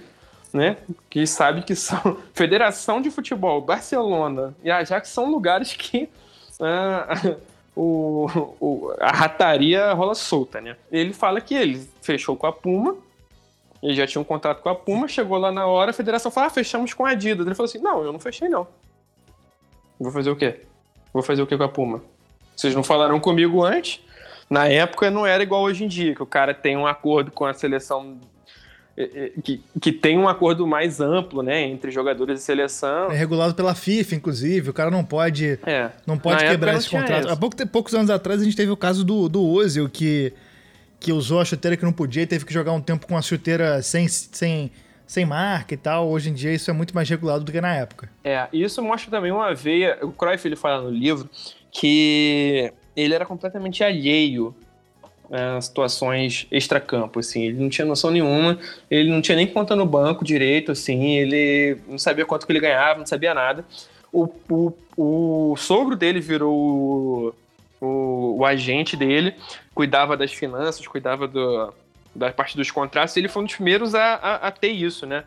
né? que sabe que são Federação de Futebol, Barcelona e Ajax são lugares que uh, o, o, a rataria rola solta. Né? Ele fala que ele fechou com a Puma, ele já tinha um contrato com a Puma, chegou lá na hora, a federação falou: ah, fechamos com a Adidas. Ele falou assim: não, eu não fechei, não. Vou fazer o quê? Vou fazer o quê com a Puma? Vocês não falaram comigo antes? Na época não era igual hoje em dia, que o cara tem um acordo com a seleção. Que, que tem um acordo mais amplo, né, entre jogadores e seleção. É regulado pela FIFA, inclusive. O cara não pode, é. não pode quebrar esse contrato. Há pouco, poucos anos atrás a gente teve o caso do, do Ozil, que que usou a chuteira que não podia e teve que jogar um tempo com a chuteira sem, sem, sem marca e tal. Hoje em dia isso é muito mais regulado do que na época. É, isso mostra também uma veia. O Cruyff ele fala no livro que ele era completamente alheio a situações extracampo, assim, ele não tinha noção nenhuma, ele não tinha nem conta no banco direito, assim, ele não sabia quanto que ele ganhava, não sabia nada. O, o, o sogro dele virou o, o agente dele, cuidava das finanças, cuidava do, da parte dos contratos, e ele foi um dos primeiros a, a, a ter isso, né?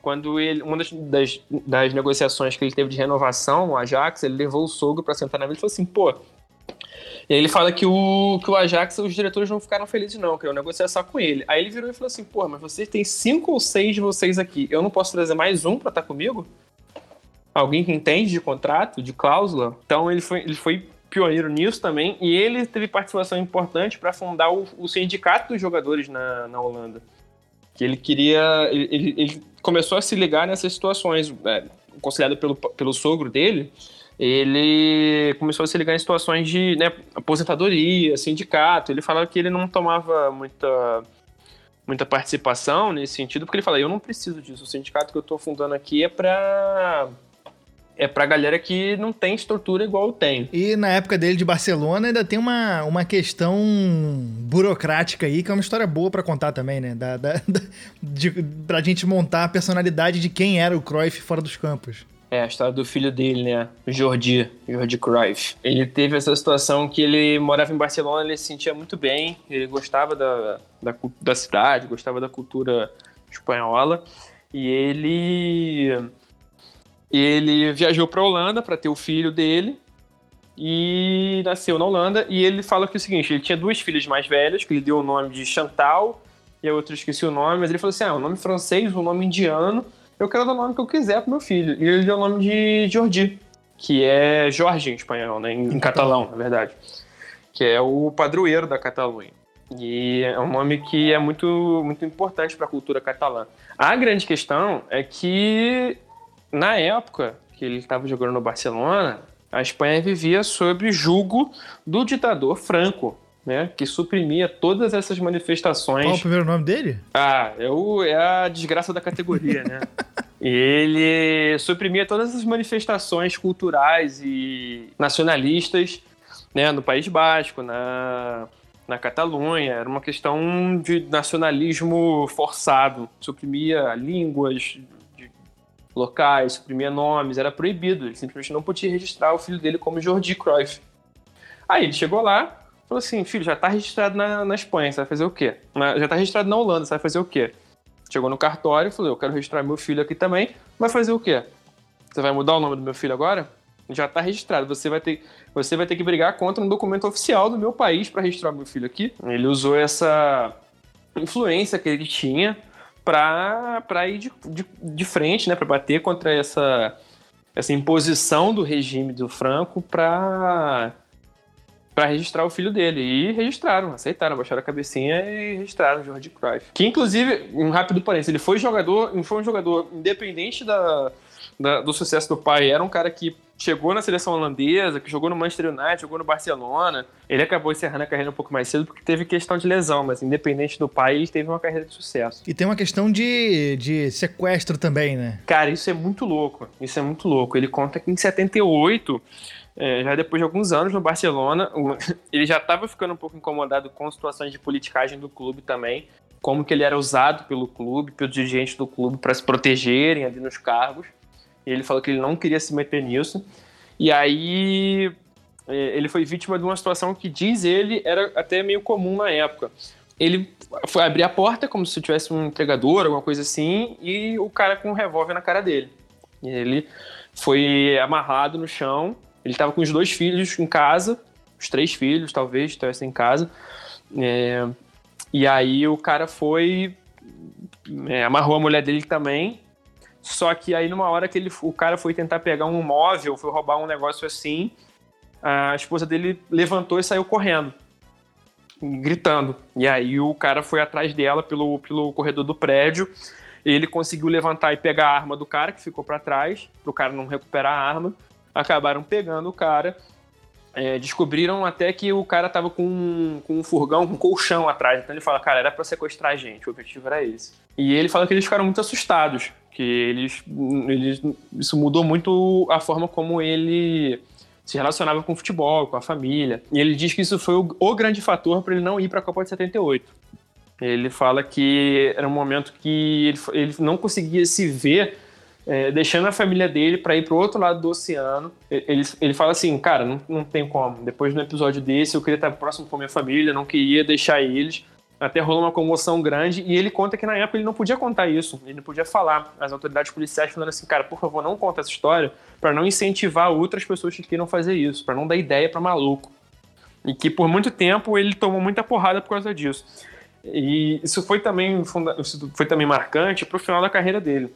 Quando ele, uma das, das, das, negociações que ele teve de renovação, o Ajax, ele levou o sogro para sentar na mesa e falou assim, pô. E aí ele fala que o, que o Ajax, os diretores não ficaram felizes, não, queriam negociar só com ele. Aí ele virou e falou assim, pô, mas vocês têm cinco ou seis de vocês aqui, eu não posso trazer mais um para estar tá comigo? Alguém que entende de contrato, de cláusula? Então ele foi, ele foi pioneiro nisso também, e ele teve participação importante para fundar o, o, sindicato dos jogadores na, na Holanda. Que ele queria. Ele, ele, começou a se ligar nessas situações, é, pelo, pelo sogro dele. Ele começou a se ligar em situações de né, aposentadoria, sindicato. Ele falava que ele não tomava muita, muita participação nesse sentido, porque ele fala: eu não preciso disso. O sindicato que eu estou fundando aqui é para é pra galera que não tem estrutura igual eu tenho. E na época dele de Barcelona ainda tem uma, uma questão burocrática aí, que é uma história boa para contar também, né? Da, da, da, de, pra gente montar a personalidade de quem era o Cruyff fora dos campos. É, a história do filho dele, né? Jordi, Jordi Cruyff. Ele teve essa situação que ele morava em Barcelona, ele se sentia muito bem, ele gostava da, da, da cidade, gostava da cultura espanhola, e ele ele viajou para Holanda para ter o filho dele e nasceu na Holanda. E ele fala que é o seguinte: ele tinha duas filhas mais velhas, que ele deu o nome de Chantal e a outra esqueci o nome, mas ele falou assim: ah, o um nome francês, um nome indiano, eu quero dar o nome que eu quiser pro meu filho. E ele deu o nome de Jordi, que é Jorge em espanhol, né? Em, em catalão, na verdade. Que é o padroeiro da Catalunha. E é um nome que é muito, muito importante para a cultura catalã. A grande questão é que na época que ele estava jogando no Barcelona, a Espanha vivia sob julgo do ditador Franco, né, que suprimia todas essas manifestações. Qual é o primeiro nome dele? Ah, é, o, é a desgraça da categoria, né? ele suprimia todas as manifestações culturais e nacionalistas né, no País Basco, na, na Catalunha. Era uma questão de nacionalismo forçado. Suprimia línguas, locais, suprimia nomes, era proibido. Ele simplesmente não podia registrar o filho dele como Jordi Cruyff. Aí ele chegou lá, falou assim: filho, já está registrado na, na Espanha, você vai fazer o quê? Já está registrado na Holanda, você vai fazer o quê? Chegou no cartório, falou: eu quero registrar meu filho aqui também, vai fazer o quê? Você vai mudar o nome do meu filho agora? Já está registrado. Você vai ter, você vai ter que brigar contra um documento oficial do meu país para registrar meu filho aqui. Ele usou essa influência que ele tinha para ir de, de, de, frente, né, para bater contra essa, essa imposição do regime do Franco para para registrar o filho dele. E registraram, aceitaram, baixaram a cabecinha e registraram o Jorge Cruyff. Que, inclusive, um rápido parênteses, ele foi jogador, foi um jogador independente da, da, do sucesso do pai. Era um cara que chegou na seleção holandesa, que jogou no Manchester United, jogou no Barcelona. Ele acabou encerrando a carreira um pouco mais cedo porque teve questão de lesão, mas independente do pai, ele teve uma carreira de sucesso. E tem uma questão de, de sequestro também, né? Cara, isso é muito louco. Isso é muito louco. Ele conta que em 78 é, já depois de alguns anos no Barcelona, ele já estava ficando um pouco incomodado com situações de politicagem do clube também, como que ele era usado pelo clube, pelos dirigentes do clube para se protegerem ali nos cargos. Ele falou que ele não queria se meter nisso. E aí é, ele foi vítima de uma situação que diz ele era até meio comum na época. Ele foi abrir a porta como se tivesse um entregador, alguma coisa assim, e o cara com um revólver na cara dele. E ele foi amarrado no chão ele estava com os dois filhos em casa, os três filhos, talvez, estivessem em casa. É, e aí o cara foi. É, amarrou a mulher dele também. Só que aí, numa hora que ele, o cara foi tentar pegar um móvel, foi roubar um negócio assim, a esposa dele levantou e saiu correndo, gritando. E aí o cara foi atrás dela pelo, pelo corredor do prédio. Ele conseguiu levantar e pegar a arma do cara, que ficou para trás, para o cara não recuperar a arma acabaram pegando o cara. É, descobriram até que o cara tava com, com um furgão, com um colchão atrás. Então ele fala, cara, era para sequestrar a gente, o objetivo era esse. E ele fala que eles ficaram muito assustados, que eles, eles isso mudou muito a forma como ele se relacionava com o futebol, com a família. E ele diz que isso foi o, o grande fator para ele não ir para a Copa de 78. Ele fala que era um momento que ele, ele não conseguia se ver é, deixando a família dele para ir para o outro lado do oceano. Ele, ele fala assim, cara, não, não tem como. Depois de um episódio desse, eu queria estar próximo com a minha família, não queria deixar eles. Até rolou uma comoção grande e ele conta que na época ele não podia contar isso, ele não podia falar. As autoridades policiais falando assim, cara, por favor, não conta essa história para não incentivar outras pessoas que queiram fazer isso, para não dar ideia para maluco. E que por muito tempo ele tomou muita porrada por causa disso. E isso foi também, foi também marcante para o final da carreira dele.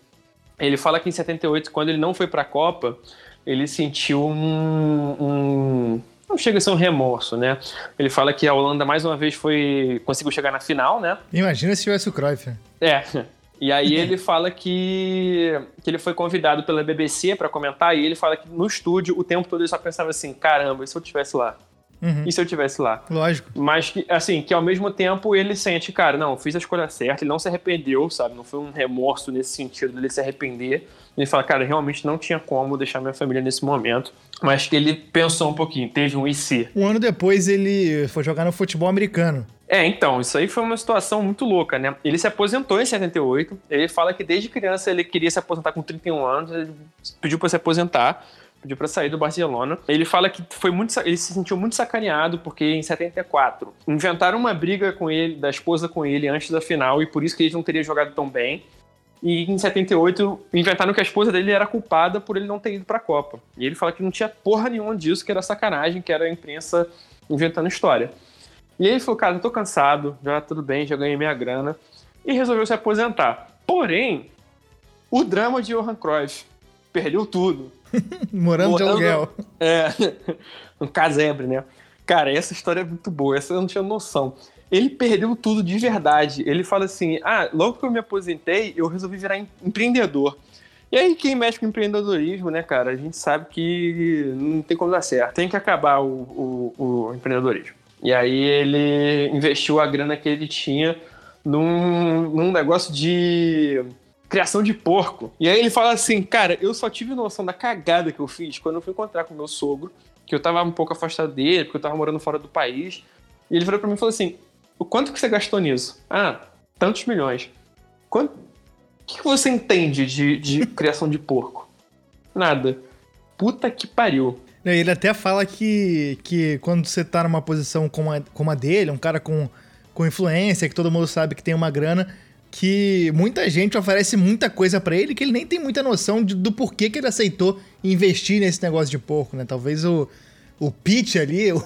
Ele fala que em 78, quando ele não foi para a Copa, ele sentiu um, um, não chega a ser um remorso, né? Ele fala que a Holanda mais uma vez foi conseguiu chegar na final, né? Imagina se tivesse o Cruyff. É. E aí ele fala que, que ele foi convidado pela BBC para comentar e ele fala que no estúdio o tempo todo ele só pensava assim, caramba, e se eu estivesse lá? Uhum. E se eu tivesse lá? Lógico. Mas que, assim, que ao mesmo tempo ele sente, cara, não, fiz a escolha certa, ele não se arrependeu, sabe? Não foi um remorso nesse sentido dele se arrepender. Ele fala, cara, realmente não tinha como deixar minha família nesse momento. Mas que ele pensou um pouquinho, teve um IC. Um ano depois ele foi jogar no futebol americano. É, então, isso aí foi uma situação muito louca, né? Ele se aposentou em 78. Ele fala que desde criança ele queria se aposentar com 31 anos, ele pediu para se aposentar pediu para sair do Barcelona. Ele fala que foi muito, ele se sentiu muito sacaneado porque em 74 inventaram uma briga com ele, da esposa com ele antes da final e por isso que ele não teria jogado tão bem. E em 78 inventaram que a esposa dele era culpada por ele não ter ido para a Copa. E ele fala que não tinha porra nenhuma disso, que era sacanagem, que era a imprensa inventando história. E ele falou: "Cara, eu tô cansado, já tudo bem, já ganhei minha grana" e resolveu se aposentar. Porém, o drama de Johan Cruyff perdeu tudo Morando, Morando de aluguel. É, um casebre, né? Cara, essa história é muito boa, essa eu não tinha noção. Ele perdeu tudo de verdade. Ele fala assim: ah, logo que eu me aposentei, eu resolvi virar empreendedor. E aí, quem mexe com empreendedorismo, né, cara, a gente sabe que não tem como dar certo. Tem que acabar o, o, o empreendedorismo. E aí ele investiu a grana que ele tinha num, num negócio de criação de porco. E aí ele fala assim, cara, eu só tive noção da cagada que eu fiz quando eu fui encontrar com meu sogro, que eu tava um pouco afastado dele, porque eu tava morando fora do país. E ele virou pra mim e falou assim: o quanto que você gastou nisso? Ah, tantos milhões. Quanto... O que você entende de, de criação de porco? Nada. Puta que pariu. Ele até fala que, que quando você tá numa posição como a, como a dele, um cara com, com influência, que todo mundo sabe que tem uma grana, que muita gente oferece muita coisa para ele que ele nem tem muita noção de, do porquê que ele aceitou investir nesse negócio de porco, né? Talvez o, o pitch ali, o,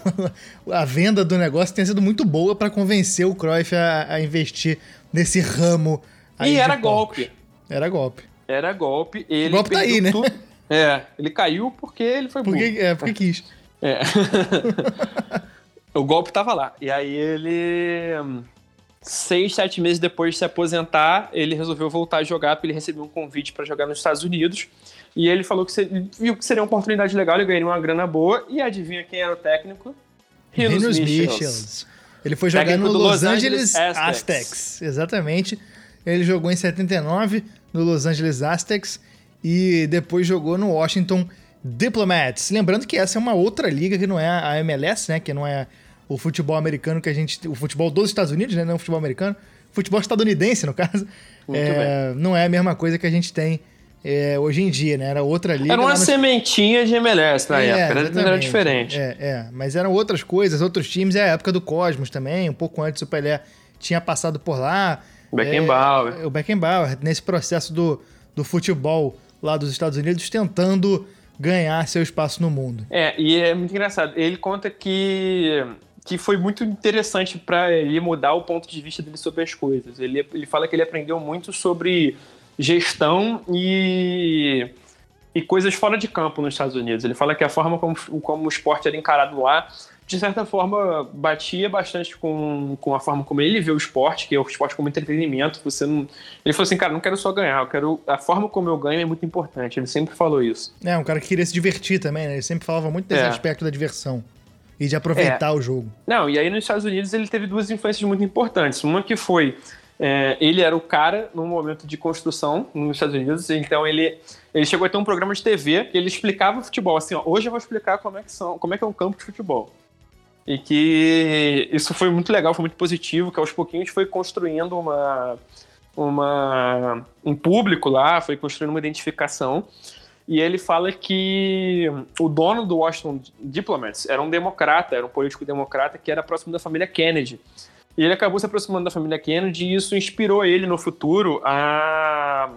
a venda do negócio tenha sido muito boa para convencer o Cruyff a, a, investir nesse ramo e era golpe. Era golpe. Era golpe. Ele o golpe tá aí, né? Tudo. É, ele caiu porque ele foi burro. Porque, é, porque quis. É. o golpe tava lá. E aí ele. Seis, sete meses depois de se aposentar, ele resolveu voltar a jogar porque ele recebeu um convite para jogar nos Estados Unidos. E ele falou que seria, viu que seria uma oportunidade legal, ele ganharia uma grana boa. E adivinha quem era o técnico? Rinos Michels. Ele foi jogar no Los, Los Angeles, Angeles Aztecs. Aztecs. Exatamente. Ele jogou em 79 no Los Angeles Aztecs e depois jogou no Washington Diplomats. Lembrando que essa é uma outra liga que não é a MLS, né? Que não é o futebol americano que a gente. O futebol dos Estados Unidos, né? Não o futebol americano. Futebol estadunidense, no caso. É, não é a mesma coisa que a gente tem é, hoje em dia, né? Era outra liga. Era uma sementinha de MLS na é, época, era diferente. É, é, mas eram outras coisas, outros times. É a época do Cosmos também, um pouco antes o Pelé tinha passado por lá. Beckenbauer. É, o Beckenbauer, nesse processo do, do futebol lá dos Estados Unidos, tentando ganhar seu espaço no mundo. É, e é muito engraçado. Ele conta que que foi muito interessante para ele mudar o ponto de vista dele sobre as coisas. Ele, ele fala que ele aprendeu muito sobre gestão e, e coisas fora de campo nos Estados Unidos. Ele fala que a forma como, como o esporte era encarado lá de certa forma, batia bastante com, com a forma como ele vê o esporte, que é o esporte como entretenimento. Você não... Ele falou assim, cara, não quero só ganhar, eu quero. A forma como eu ganho é muito importante. Ele sempre falou isso. É, um cara que queria se divertir também, né? Ele sempre falava muito desse é. aspecto da diversão. E de aproveitar é. o jogo. Não, e aí nos Estados Unidos ele teve duas influências muito importantes. Uma que foi. É, ele era o cara no momento de construção nos Estados Unidos, então ele, ele chegou a ter um programa de TV que ele explicava o futebol. Assim, ó, hoje eu vou explicar como é que, são, como é, que é um campo de futebol. E que isso foi muito legal, foi muito positivo, que aos pouquinhos foi construindo uma, uma, um público lá, foi construindo uma identificação. E ele fala que o dono do Washington Diplomats era um democrata, era um político democrata que era próximo da família Kennedy. E ele acabou se aproximando da família Kennedy e isso inspirou ele no futuro a,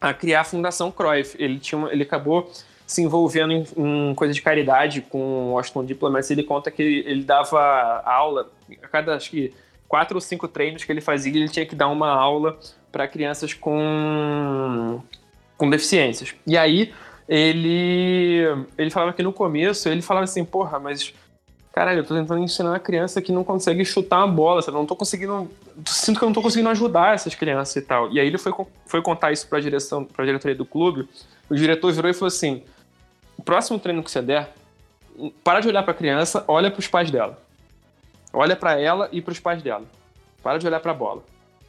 a criar a Fundação Cruyff. Ele, tinha, ele acabou se envolvendo em, em coisa de caridade com o Washington Diplomats, ele conta que ele dava aula, a cada acho que quatro ou cinco treinos que ele fazia, ele tinha que dar uma aula para crianças com, com deficiências. E aí ele, ele falava que no começo ele falava assim, porra, mas caralho, eu tô tentando ensinar uma criança que não consegue chutar uma bola, sabe? Eu não tô conseguindo. Sinto que eu não tô conseguindo ajudar essas crianças e tal. E aí ele foi, foi contar isso pra direção, pra diretoria do clube. O diretor virou e falou assim: o próximo treino que você der, para de olhar para a criança, olha para os pais dela. Olha para ela e para os pais dela. Para de olhar para a bola.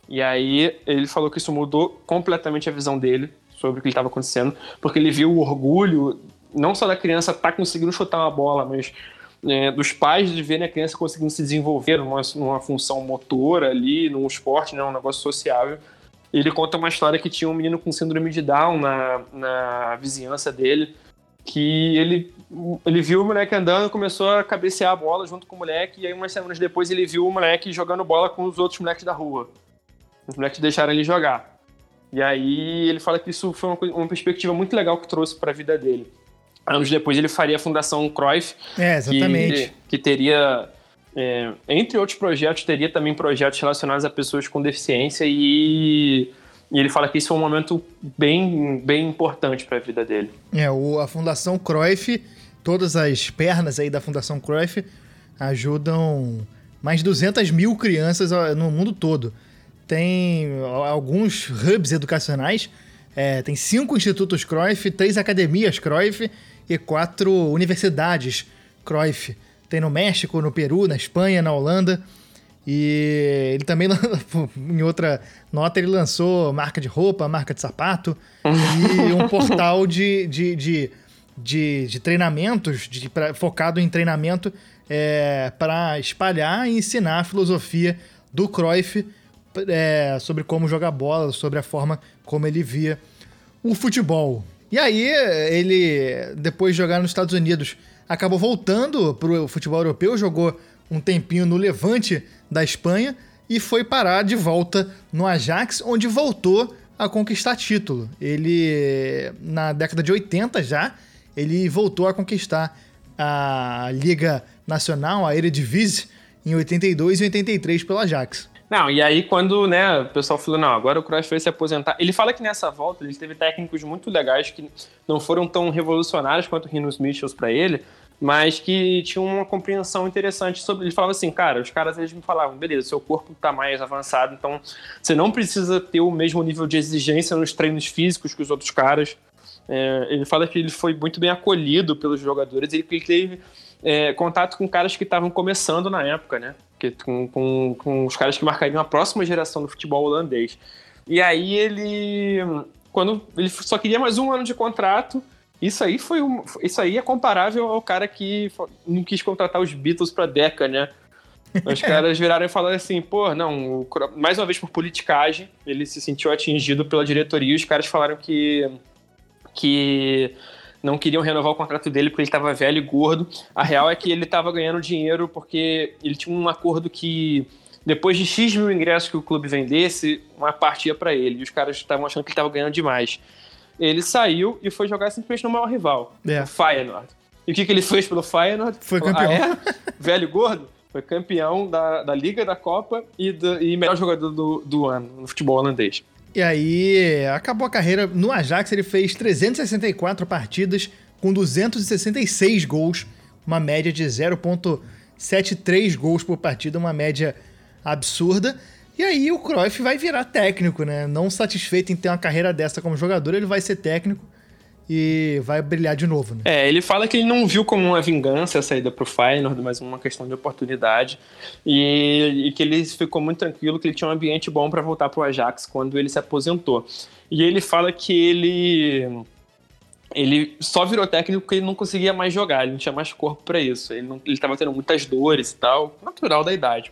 E aí ele falou que isso mudou completamente a visão dele sobre o que estava acontecendo, porque ele viu o orgulho não só da criança estar tá conseguindo chutar uma bola, mas é, dos pais de verem a criança conseguindo se desenvolver numa, numa função motora ali, num esporte, né, um negócio sociável. Ele conta uma história que tinha um menino com síndrome de Down na, na vizinhança dele, que ele, ele viu o moleque andando, começou a cabecear a bola junto com o moleque, e aí umas semanas depois ele viu o moleque jogando bola com os outros moleques da rua. Os moleques deixaram ele jogar. E aí ele fala que isso foi uma, uma perspectiva muito legal que trouxe para a vida dele. Anos depois ele faria a Fundação Cruyff. É, exatamente. Que, que teria, é, entre outros projetos, teria também projetos relacionados a pessoas com deficiência e e ele fala que isso foi um momento bem, bem importante para a vida dele. É, o, a Fundação Cruyff, todas as pernas aí da Fundação Cruyff ajudam mais de 200 mil crianças no mundo todo. Tem alguns hubs educacionais, é, tem cinco institutos Cruyff, três academias Cruyff e quatro universidades Cruyff. Tem no México, no Peru, na Espanha, na Holanda. E ele também, em outra nota, ele lançou marca de roupa, marca de sapato e um portal de, de, de, de, de treinamentos, de, pra, focado em treinamento é, para espalhar e ensinar a filosofia do Cruyff é, sobre como jogar bola, sobre a forma como ele via o futebol. E aí, ele, depois de jogar nos Estados Unidos, acabou voltando para o futebol europeu, jogou um tempinho no Levante da Espanha e foi parar de volta no Ajax, onde voltou a conquistar título. Ele, na década de 80 já, ele voltou a conquistar a Liga Nacional, a Eredivisie, em 82 e 83 pelo Ajax. Não, e aí quando né, o pessoal falou, não, agora o Cruyff vai se aposentar. Ele fala que nessa volta ele teve técnicos muito legais que não foram tão revolucionários quanto o Rinos Michels para ele, mas que tinham uma compreensão interessante sobre. Ele falava assim, cara, os caras eles me falavam, beleza, seu corpo está mais avançado, então você não precisa ter o mesmo nível de exigência nos treinos físicos que os outros caras. É, ele fala que ele foi muito bem acolhido pelos jogadores e que ele teve é, contato com caras que estavam começando na época, né? Que, com, com, com os caras que marcariam a próxima geração do futebol holandês. E aí ele, quando ele só queria mais um ano de contrato, isso aí foi um, isso aí é comparável ao cara que não quis contratar os Beatles para Deca, né? Os caras viraram e falaram assim, pô, não, mais uma vez por politicagem, ele se sentiu atingido pela diretoria e os caras falaram que que não queriam renovar o contrato dele porque ele estava velho e gordo. A real é que ele estava ganhando dinheiro porque ele tinha um acordo que depois de X mil ingressos que o clube vendesse, uma parte ia para ele. E os caras estavam achando que ele estava ganhando demais. Ele saiu e foi jogar simplesmente no maior rival, é. o Feyenoord. E o que, que ele fez pelo Feyenoord? Foi campeão. Ah, é? velho gordo? Foi campeão da, da Liga da Copa e, do, e melhor jogador do, do ano no futebol holandês. E aí, acabou a carreira no Ajax, ele fez 364 partidas com 266 gols, uma média de 0.73 gols por partida, uma média absurda. E aí o Cruyff vai virar técnico, né? Não satisfeito em ter uma carreira dessa como jogador, ele vai ser técnico e vai brilhar de novo, né? É, ele fala que ele não viu como uma vingança a saída pro Feyenoord, mas uma questão de oportunidade. E, e, que ele ficou muito tranquilo, que ele tinha um ambiente bom para voltar pro Ajax quando ele se aposentou. E ele fala que ele ele só virou técnico porque ele não conseguia mais jogar, ele não tinha mais corpo para isso. Ele, não, ele tava tendo muitas dores e tal, natural da idade.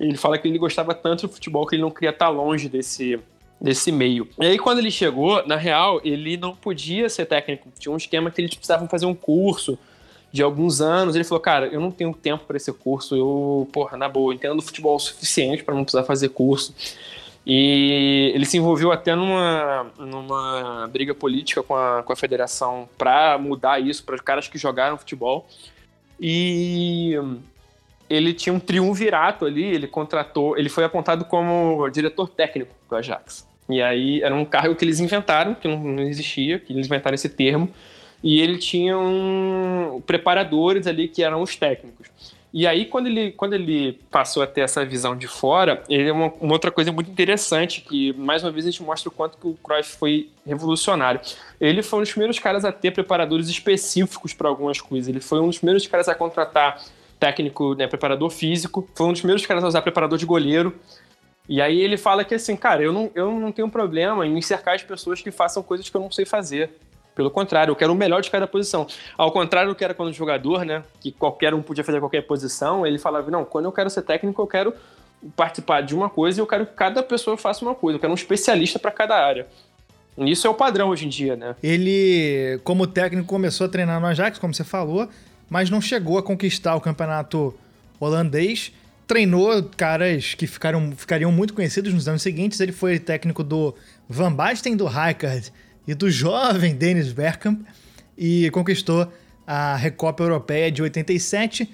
Ele fala que ele gostava tanto do futebol que ele não queria estar longe desse desse meio. E aí, quando ele chegou, na real, ele não podia ser técnico. Tinha um esquema que eles precisavam fazer um curso de alguns anos. Ele falou, cara, eu não tenho tempo para esse curso. Eu, porra, na boa, entendo futebol o suficiente para não precisar fazer curso. E ele se envolveu até numa, numa briga política com a, com a federação para mudar isso para os caras que jogaram futebol. E ele tinha um triunvirato ali, ele contratou, ele foi apontado como diretor técnico do Ajax. E aí era um cargo que eles inventaram, que não, existia, que eles inventaram esse termo. E ele tinha um, preparadores ali que eram os técnicos. E aí, quando ele, quando ele passou a ter essa visão de fora, ele é uma, uma, outra coisa muito interessante, que mais uma vez a gente mostra o quanto que o Cruyff foi revolucionário. Ele foi um dos primeiros caras a ter preparadores específicos para algumas coisas. Ele foi um dos primeiros caras a contratar técnico, né, preparador físico, foi um dos primeiros caras a usar preparador de goleiro. E aí ele fala que assim, cara, eu não, eu não tenho problema em me cercar de pessoas que façam coisas que eu não sei fazer. Pelo contrário, eu quero o melhor de cada posição. Ao contrário do que era quando jogador, né? Que qualquer um podia fazer qualquer posição, ele falava, não, quando eu quero ser técnico, eu quero participar de uma coisa e eu quero que cada pessoa faça uma coisa. Eu quero um especialista para cada área. E isso é o padrão hoje em dia, né? Ele, como técnico, começou a treinar no Ajax, como você falou, mas não chegou a conquistar o campeonato holandês treinou caras que ficaram, ficariam muito conhecidos nos anos seguintes. Ele foi técnico do Van Basten, do Rijkaard e do jovem Dennis Bergkamp e conquistou a Recopa Europeia de 87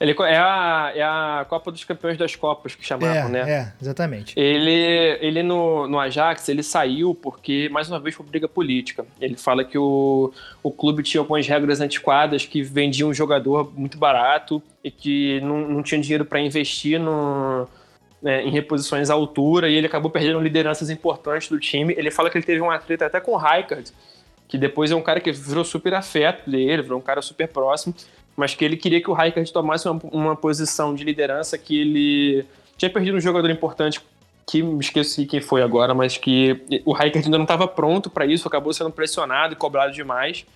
ele é a, é a Copa dos Campeões das Copas que chamavam, é, né? É, exatamente. Ele, ele no, no Ajax, ele saiu porque, mais uma vez, por briga política. Ele fala que o, o clube tinha algumas regras antiquadas que vendiam um jogador muito barato e que não, não tinha dinheiro para investir no, né, em reposições à altura e ele acabou perdendo lideranças importantes do time. Ele fala que ele teve uma treta até com o Rijkaard, que depois é um cara que virou super afeto dele, virou um cara super próximo mas que ele queria que o Rijkaard tomasse uma, uma posição de liderança que ele tinha perdido um jogador importante que me esqueci quem foi agora, mas que o Rijkaard ainda não estava pronto para isso, acabou sendo pressionado e cobrado demais.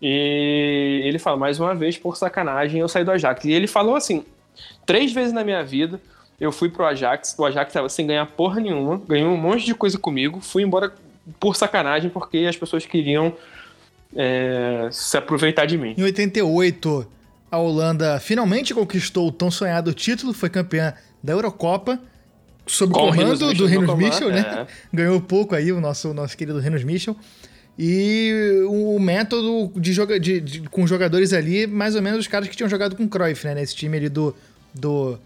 E ele fala, mais uma vez, por sacanagem, eu saí do Ajax. E ele falou assim, três vezes na minha vida, eu fui pro Ajax, o Ajax estava sem ganhar porra nenhuma, ganhou um monte de coisa comigo, fui embora por sacanagem, porque as pessoas queriam é, se aproveitar de mim. Em 88, a Holanda finalmente conquistou o tão sonhado título, foi campeã da Eurocopa, sob o comando do Renus Michel, né? É. Ganhou pouco aí o nosso, nosso querido Renus Michel. E o método de, joga, de, de, com jogadores ali, mais ou menos os caras que tinham jogado com o Cruyff, né? Nesse time ali do, do,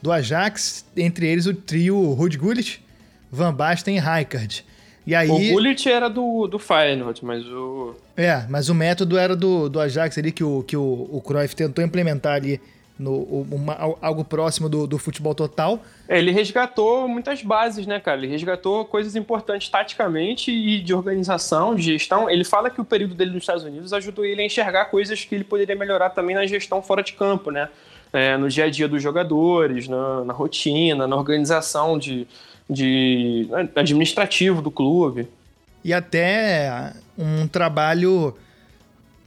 do Ajax, entre eles o trio Ruud Gullit, Van Basten e Rijkaard. E aí, o Gullit era do, do Feyenoord, mas o... É, mas o método era do, do Ajax ali, que, o, que o, o Cruyff tentou implementar ali no, uma, algo próximo do, do futebol total. É, ele resgatou muitas bases, né, cara? Ele resgatou coisas importantes taticamente e de organização, de gestão. Ele fala que o período dele nos Estados Unidos ajudou ele a enxergar coisas que ele poderia melhorar também na gestão fora de campo, né? É, no dia a dia dos jogadores, na, na rotina, na organização de, de né, administrativo do clube. E até um trabalho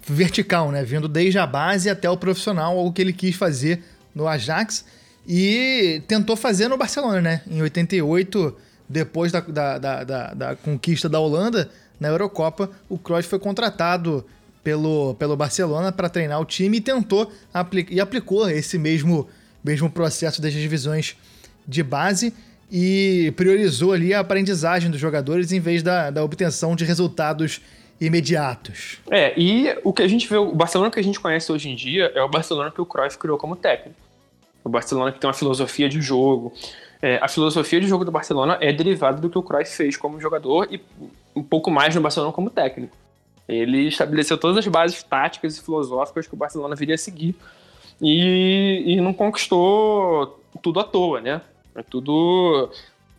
vertical, né? Vindo desde a base até o profissional, algo que ele quis fazer no Ajax e tentou fazer no Barcelona, né? Em 88, depois da, da, da, da, da conquista da Holanda na Eurocopa, o Cruyff foi contratado pelo, pelo Barcelona para treinar o time e tentou e aplicou esse mesmo, mesmo processo das divisões de base e priorizou ali a aprendizagem dos jogadores em vez da, da obtenção de resultados imediatos. É, e o que a gente vê, o Barcelona que a gente conhece hoje em dia é o Barcelona que o Cruyff criou como técnico. O Barcelona que tem uma filosofia de jogo. É, a filosofia de jogo do Barcelona é derivada do que o Cruyff fez como jogador e um pouco mais no Barcelona como técnico. Ele estabeleceu todas as bases táticas e filosóficas que o Barcelona viria a seguir e, e não conquistou tudo à toa, né? É tudo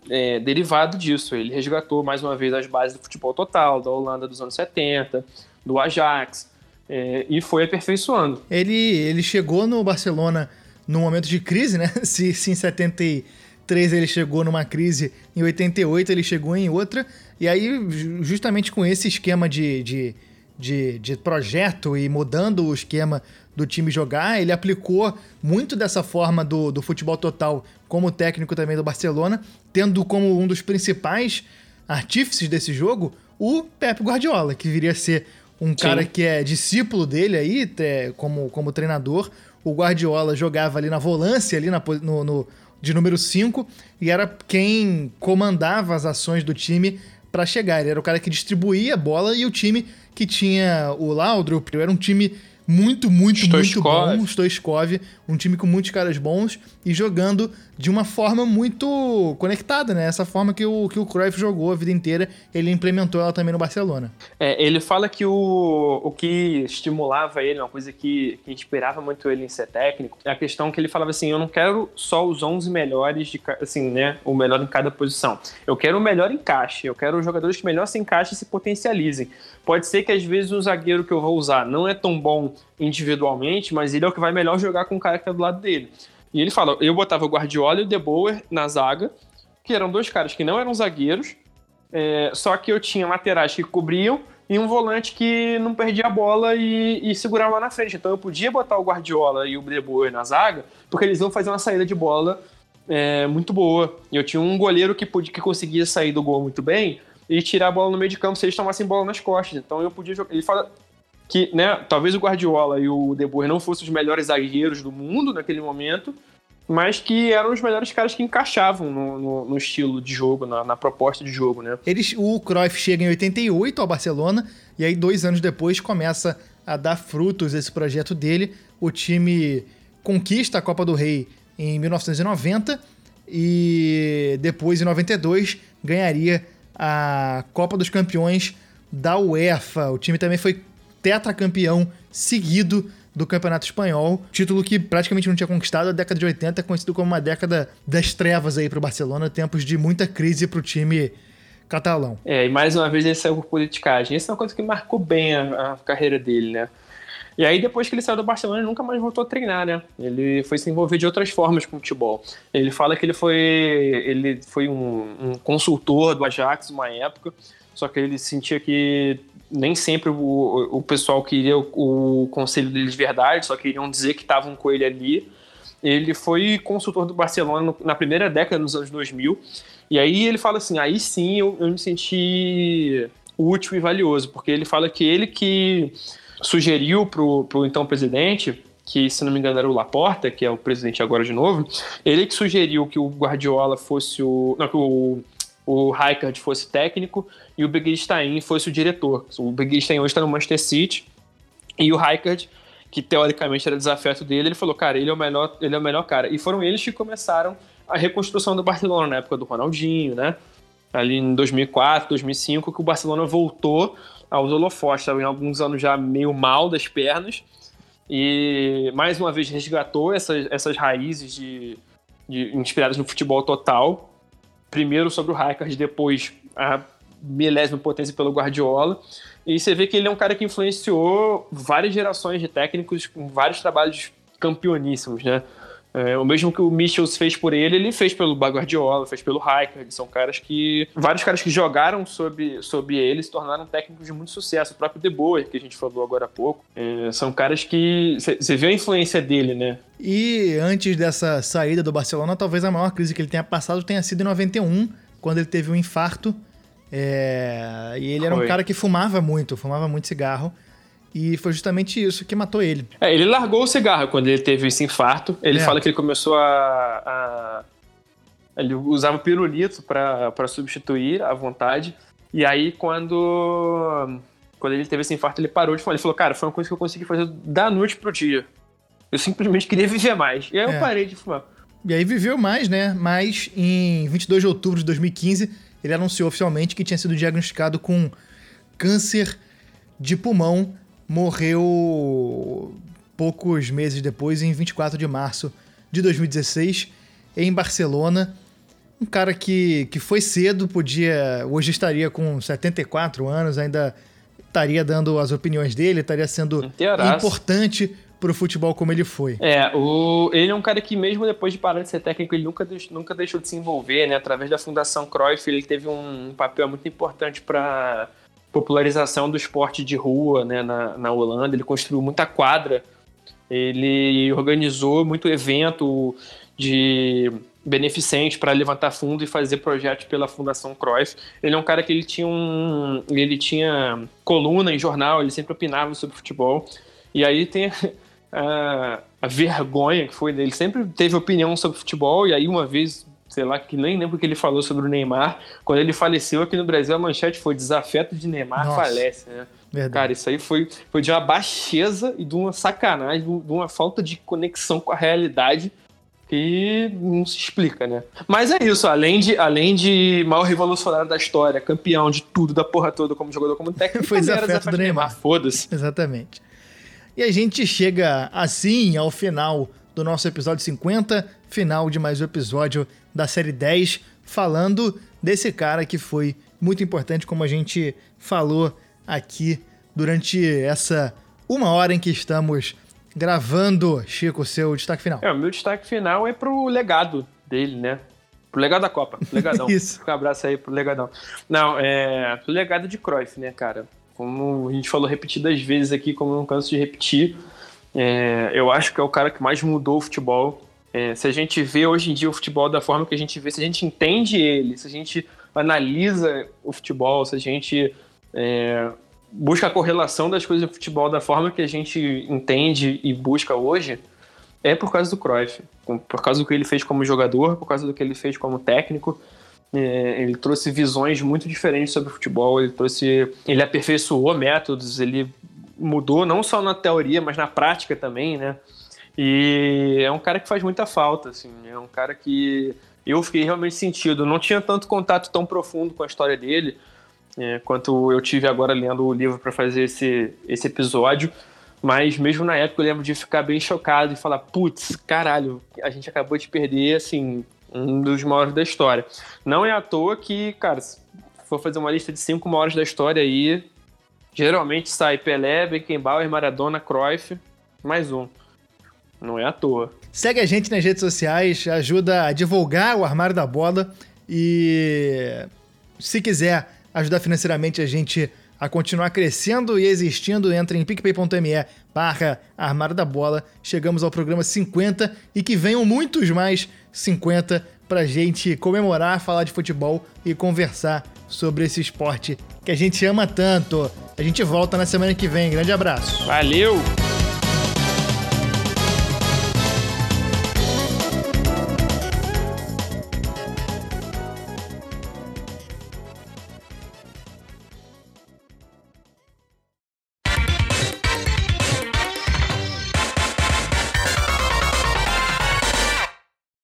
é, derivado disso. Ele resgatou mais uma vez as bases do futebol total, da Holanda dos anos 70, do Ajax, é, e foi aperfeiçoando. Ele, ele chegou no Barcelona num momento de crise, né? Se, se em 73 ele chegou numa crise, em 88 ele chegou em outra, e aí, justamente com esse esquema de, de, de, de projeto e mudando o esquema do time jogar, ele aplicou muito dessa forma do, do futebol total como técnico também do Barcelona, tendo como um dos principais artífices desse jogo o Pep Guardiola, que viria a ser um cara que é discípulo dele aí, é, como, como treinador. O Guardiola jogava ali na volância, ali na, no, no de número 5, e era quem comandava as ações do time para chegar. Ele era o cara que distribuía a bola e o time que tinha o Laudrup era um time muito, muito, Stoichkov. muito bom. Stoichkov, um time com muitos caras bons e jogando de uma forma muito conectada, né? Essa forma que o, que o Cruyff jogou a vida inteira, ele implementou ela também no Barcelona. É, ele fala que o, o que estimulava ele, uma coisa que, que inspirava muito ele em ser técnico, é a questão que ele falava assim, eu não quero só os 11 melhores, de, assim, né? O melhor em cada posição. Eu quero o melhor encaixe, eu quero os jogadores que melhor se encaixem e se potencializem. Pode ser que às vezes o zagueiro que eu vou usar não é tão bom individualmente, mas ele é o que vai melhor jogar com o cara que tá do lado dele. E ele fala: eu botava o Guardiola e o De Boer na zaga, que eram dois caras que não eram zagueiros, é, só que eu tinha laterais que cobriam e um volante que não perdia a bola e, e, segurava lá na frente. Então eu podia botar o Guardiola e o De Boer na zaga, porque eles iam fazer uma saída de bola é, muito boa. E eu tinha um goleiro que, podia, que conseguia sair do gol muito bem e tirar a bola no meio de campo se eles tomassem bola nas costas. Então eu podia jogar. Ele fala que, né, talvez o Guardiola e o De Boer não fossem os melhores zagueiros do mundo naquele momento, mas que eram os melhores caras que encaixavam no, no, no estilo de jogo, na, na, proposta de jogo, né? Eles, o Cruyff chega em 88 ao Barcelona e aí dois anos depois começa a dar frutos esse projeto dele. O time conquista a Copa do Rei em 1990 e depois em 92 ganharia a Copa dos Campeões da UEFA. O time também foi tetracampeão seguido do Campeonato Espanhol, título que praticamente não tinha conquistado. A década de 80 é conhecido como uma década das trevas aí para o Barcelona, tempos de muita crise para o time catalão. É, e mais uma vez ele saiu por politicagem. Isso é uma coisa que marcou bem a, a carreira dele, né? E aí, depois que ele saiu do Barcelona, ele nunca mais voltou a treinar, né? Ele foi se envolver de outras formas com o futebol. Ele fala que ele foi, ele foi um, um consultor do Ajax uma época, só que ele sentia que nem sempre o, o pessoal queria o, o conselho dele de verdade, só queriam dizer que estavam com ele ali. Ele foi consultor do Barcelona na primeira década dos anos 2000, e aí ele fala assim: aí sim eu, eu me senti útil e valioso, porque ele fala que ele que sugeriu para o então presidente, que se não me engano era o Laporta, que é o presidente agora de novo, ele que sugeriu que o Guardiola fosse o. Não, que o o Rijkaard fosse técnico e o Begiristain fosse o diretor. O Begiristain hoje está no Manchester City e o Rijkaard que teoricamente era desafeto dele, ele falou, cara, ele é o melhor, ele é o melhor cara. E foram eles que começaram a reconstrução do Barcelona na época do Ronaldinho, né? Ali em 2004, 2005, que o Barcelona voltou aos holofotes, estava em alguns anos já meio mal das pernas, e mais uma vez resgatou essas, essas raízes de, de, inspiradas no futebol total, primeiro sobre o Rijkaard, depois a milésima potência pelo Guardiola, e você vê que ele é um cara que influenciou várias gerações de técnicos com vários trabalhos campeoníssimos, né? É, o mesmo que o Michels fez por ele, ele fez pelo Guardiola, fez pelo Rijkaard. São caras que. Vários caras que jogaram sob, sob ele se tornaram técnicos de muito sucesso. O próprio De Boer, que a gente falou agora há pouco. É, são caras que. Você vê a influência dele, né? E antes dessa saída do Barcelona, talvez a maior crise que ele tenha passado tenha sido em 91, quando ele teve um infarto. É... E ele era um cara que fumava muito, fumava muito cigarro. E foi justamente isso que matou ele. É, ele largou o cigarro quando ele teve esse infarto. Ele é. fala que ele começou a. a... Ele usava pirulito para substituir à vontade. E aí, quando. Quando ele teve esse infarto, ele parou de fumar. Ele falou, cara, foi uma coisa que eu consegui fazer da noite pro dia. Eu simplesmente queria viver mais. E aí é. eu parei de fumar. E aí viveu mais, né? Mas em 22 de outubro de 2015, ele anunciou oficialmente que tinha sido diagnosticado com câncer de pulmão morreu poucos meses depois, em 24 de março de 2016, em Barcelona. Um cara que, que foi cedo, podia. Hoje estaria com 74 anos, ainda estaria dando as opiniões dele, estaria sendo Inteiraço. importante pro futebol como ele foi. É, o, ele é um cara que mesmo depois de parar de ser técnico, ele nunca, deixou, nunca deixou de se envolver, né? Através da Fundação Cruyff, ele teve um papel muito importante para popularização do esporte de rua né, na, na Holanda. Ele construiu muita quadra, ele organizou muito evento de beneficente para levantar fundo e fazer projetos pela Fundação Cruyff. Ele é um cara que ele tinha um, ele tinha coluna em jornal, ele sempre opinava sobre futebol. E aí tem a, a vergonha que foi dele. Sempre teve opinião sobre futebol e aí uma vez sei lá, que nem lembro o que ele falou sobre o Neymar. Quando ele faleceu aqui no Brasil, a manchete foi desafeto de Neymar Nossa, falece, né? Verdade. Cara, isso aí foi, foi de uma baixeza e de uma sacanagem, de uma falta de conexão com a realidade que não se explica, né? Mas é isso, além de, além de maior revolucionário da história, campeão de tudo, da porra toda, como jogador, como técnico, foi desafeto do Neymar. Neymar. Foda-se. Exatamente. E a gente chega assim ao final do nosso episódio 50, final de mais um episódio da série 10, falando desse cara que foi muito importante, como a gente falou aqui durante essa uma hora em que estamos gravando. Chico, seu destaque final. É, o meu destaque final é pro legado dele, né? Pro legado da Copa, legadão. Isso. Um abraço aí pro legadão. Não, é pro legado de Cruyff, né, cara? Como a gente falou repetidas vezes aqui, como eu não canso de repetir, é, eu acho que é o cara que mais mudou o futebol é, se a gente vê hoje em dia o futebol da forma que a gente vê, se a gente entende ele, se a gente analisa o futebol, se a gente é, busca a correlação das coisas do futebol da forma que a gente entende e busca hoje, é por causa do Cruyff, por causa do que ele fez como jogador, por causa do que ele fez como técnico. É, ele trouxe visões muito diferentes sobre o futebol, ele trouxe, ele aperfeiçoou métodos, ele mudou não só na teoria, mas na prática também, né? E é um cara que faz muita falta, assim. É um cara que eu fiquei realmente sentido. Não tinha tanto contato tão profundo com a história dele é, quanto eu tive agora lendo o livro para fazer esse, esse episódio. Mas mesmo na época eu lembro de ficar bem chocado e falar: putz, caralho, a gente acabou de perder, assim, um dos maiores da história. Não é à toa que, cara, se for fazer uma lista de cinco maiores da história aí, geralmente sai Pelé, Beckenbauer, Maradona, Cruyff, mais um. Não é à toa. Segue a gente nas redes sociais, ajuda a divulgar o Armário da Bola e se quiser ajudar financeiramente a gente a continuar crescendo e existindo, entre em picpay.me barra Armário da Bola. Chegamos ao programa 50 e que venham muitos mais 50 pra gente comemorar, falar de futebol e conversar sobre esse esporte que a gente ama tanto. A gente volta na semana que vem. Grande abraço. Valeu!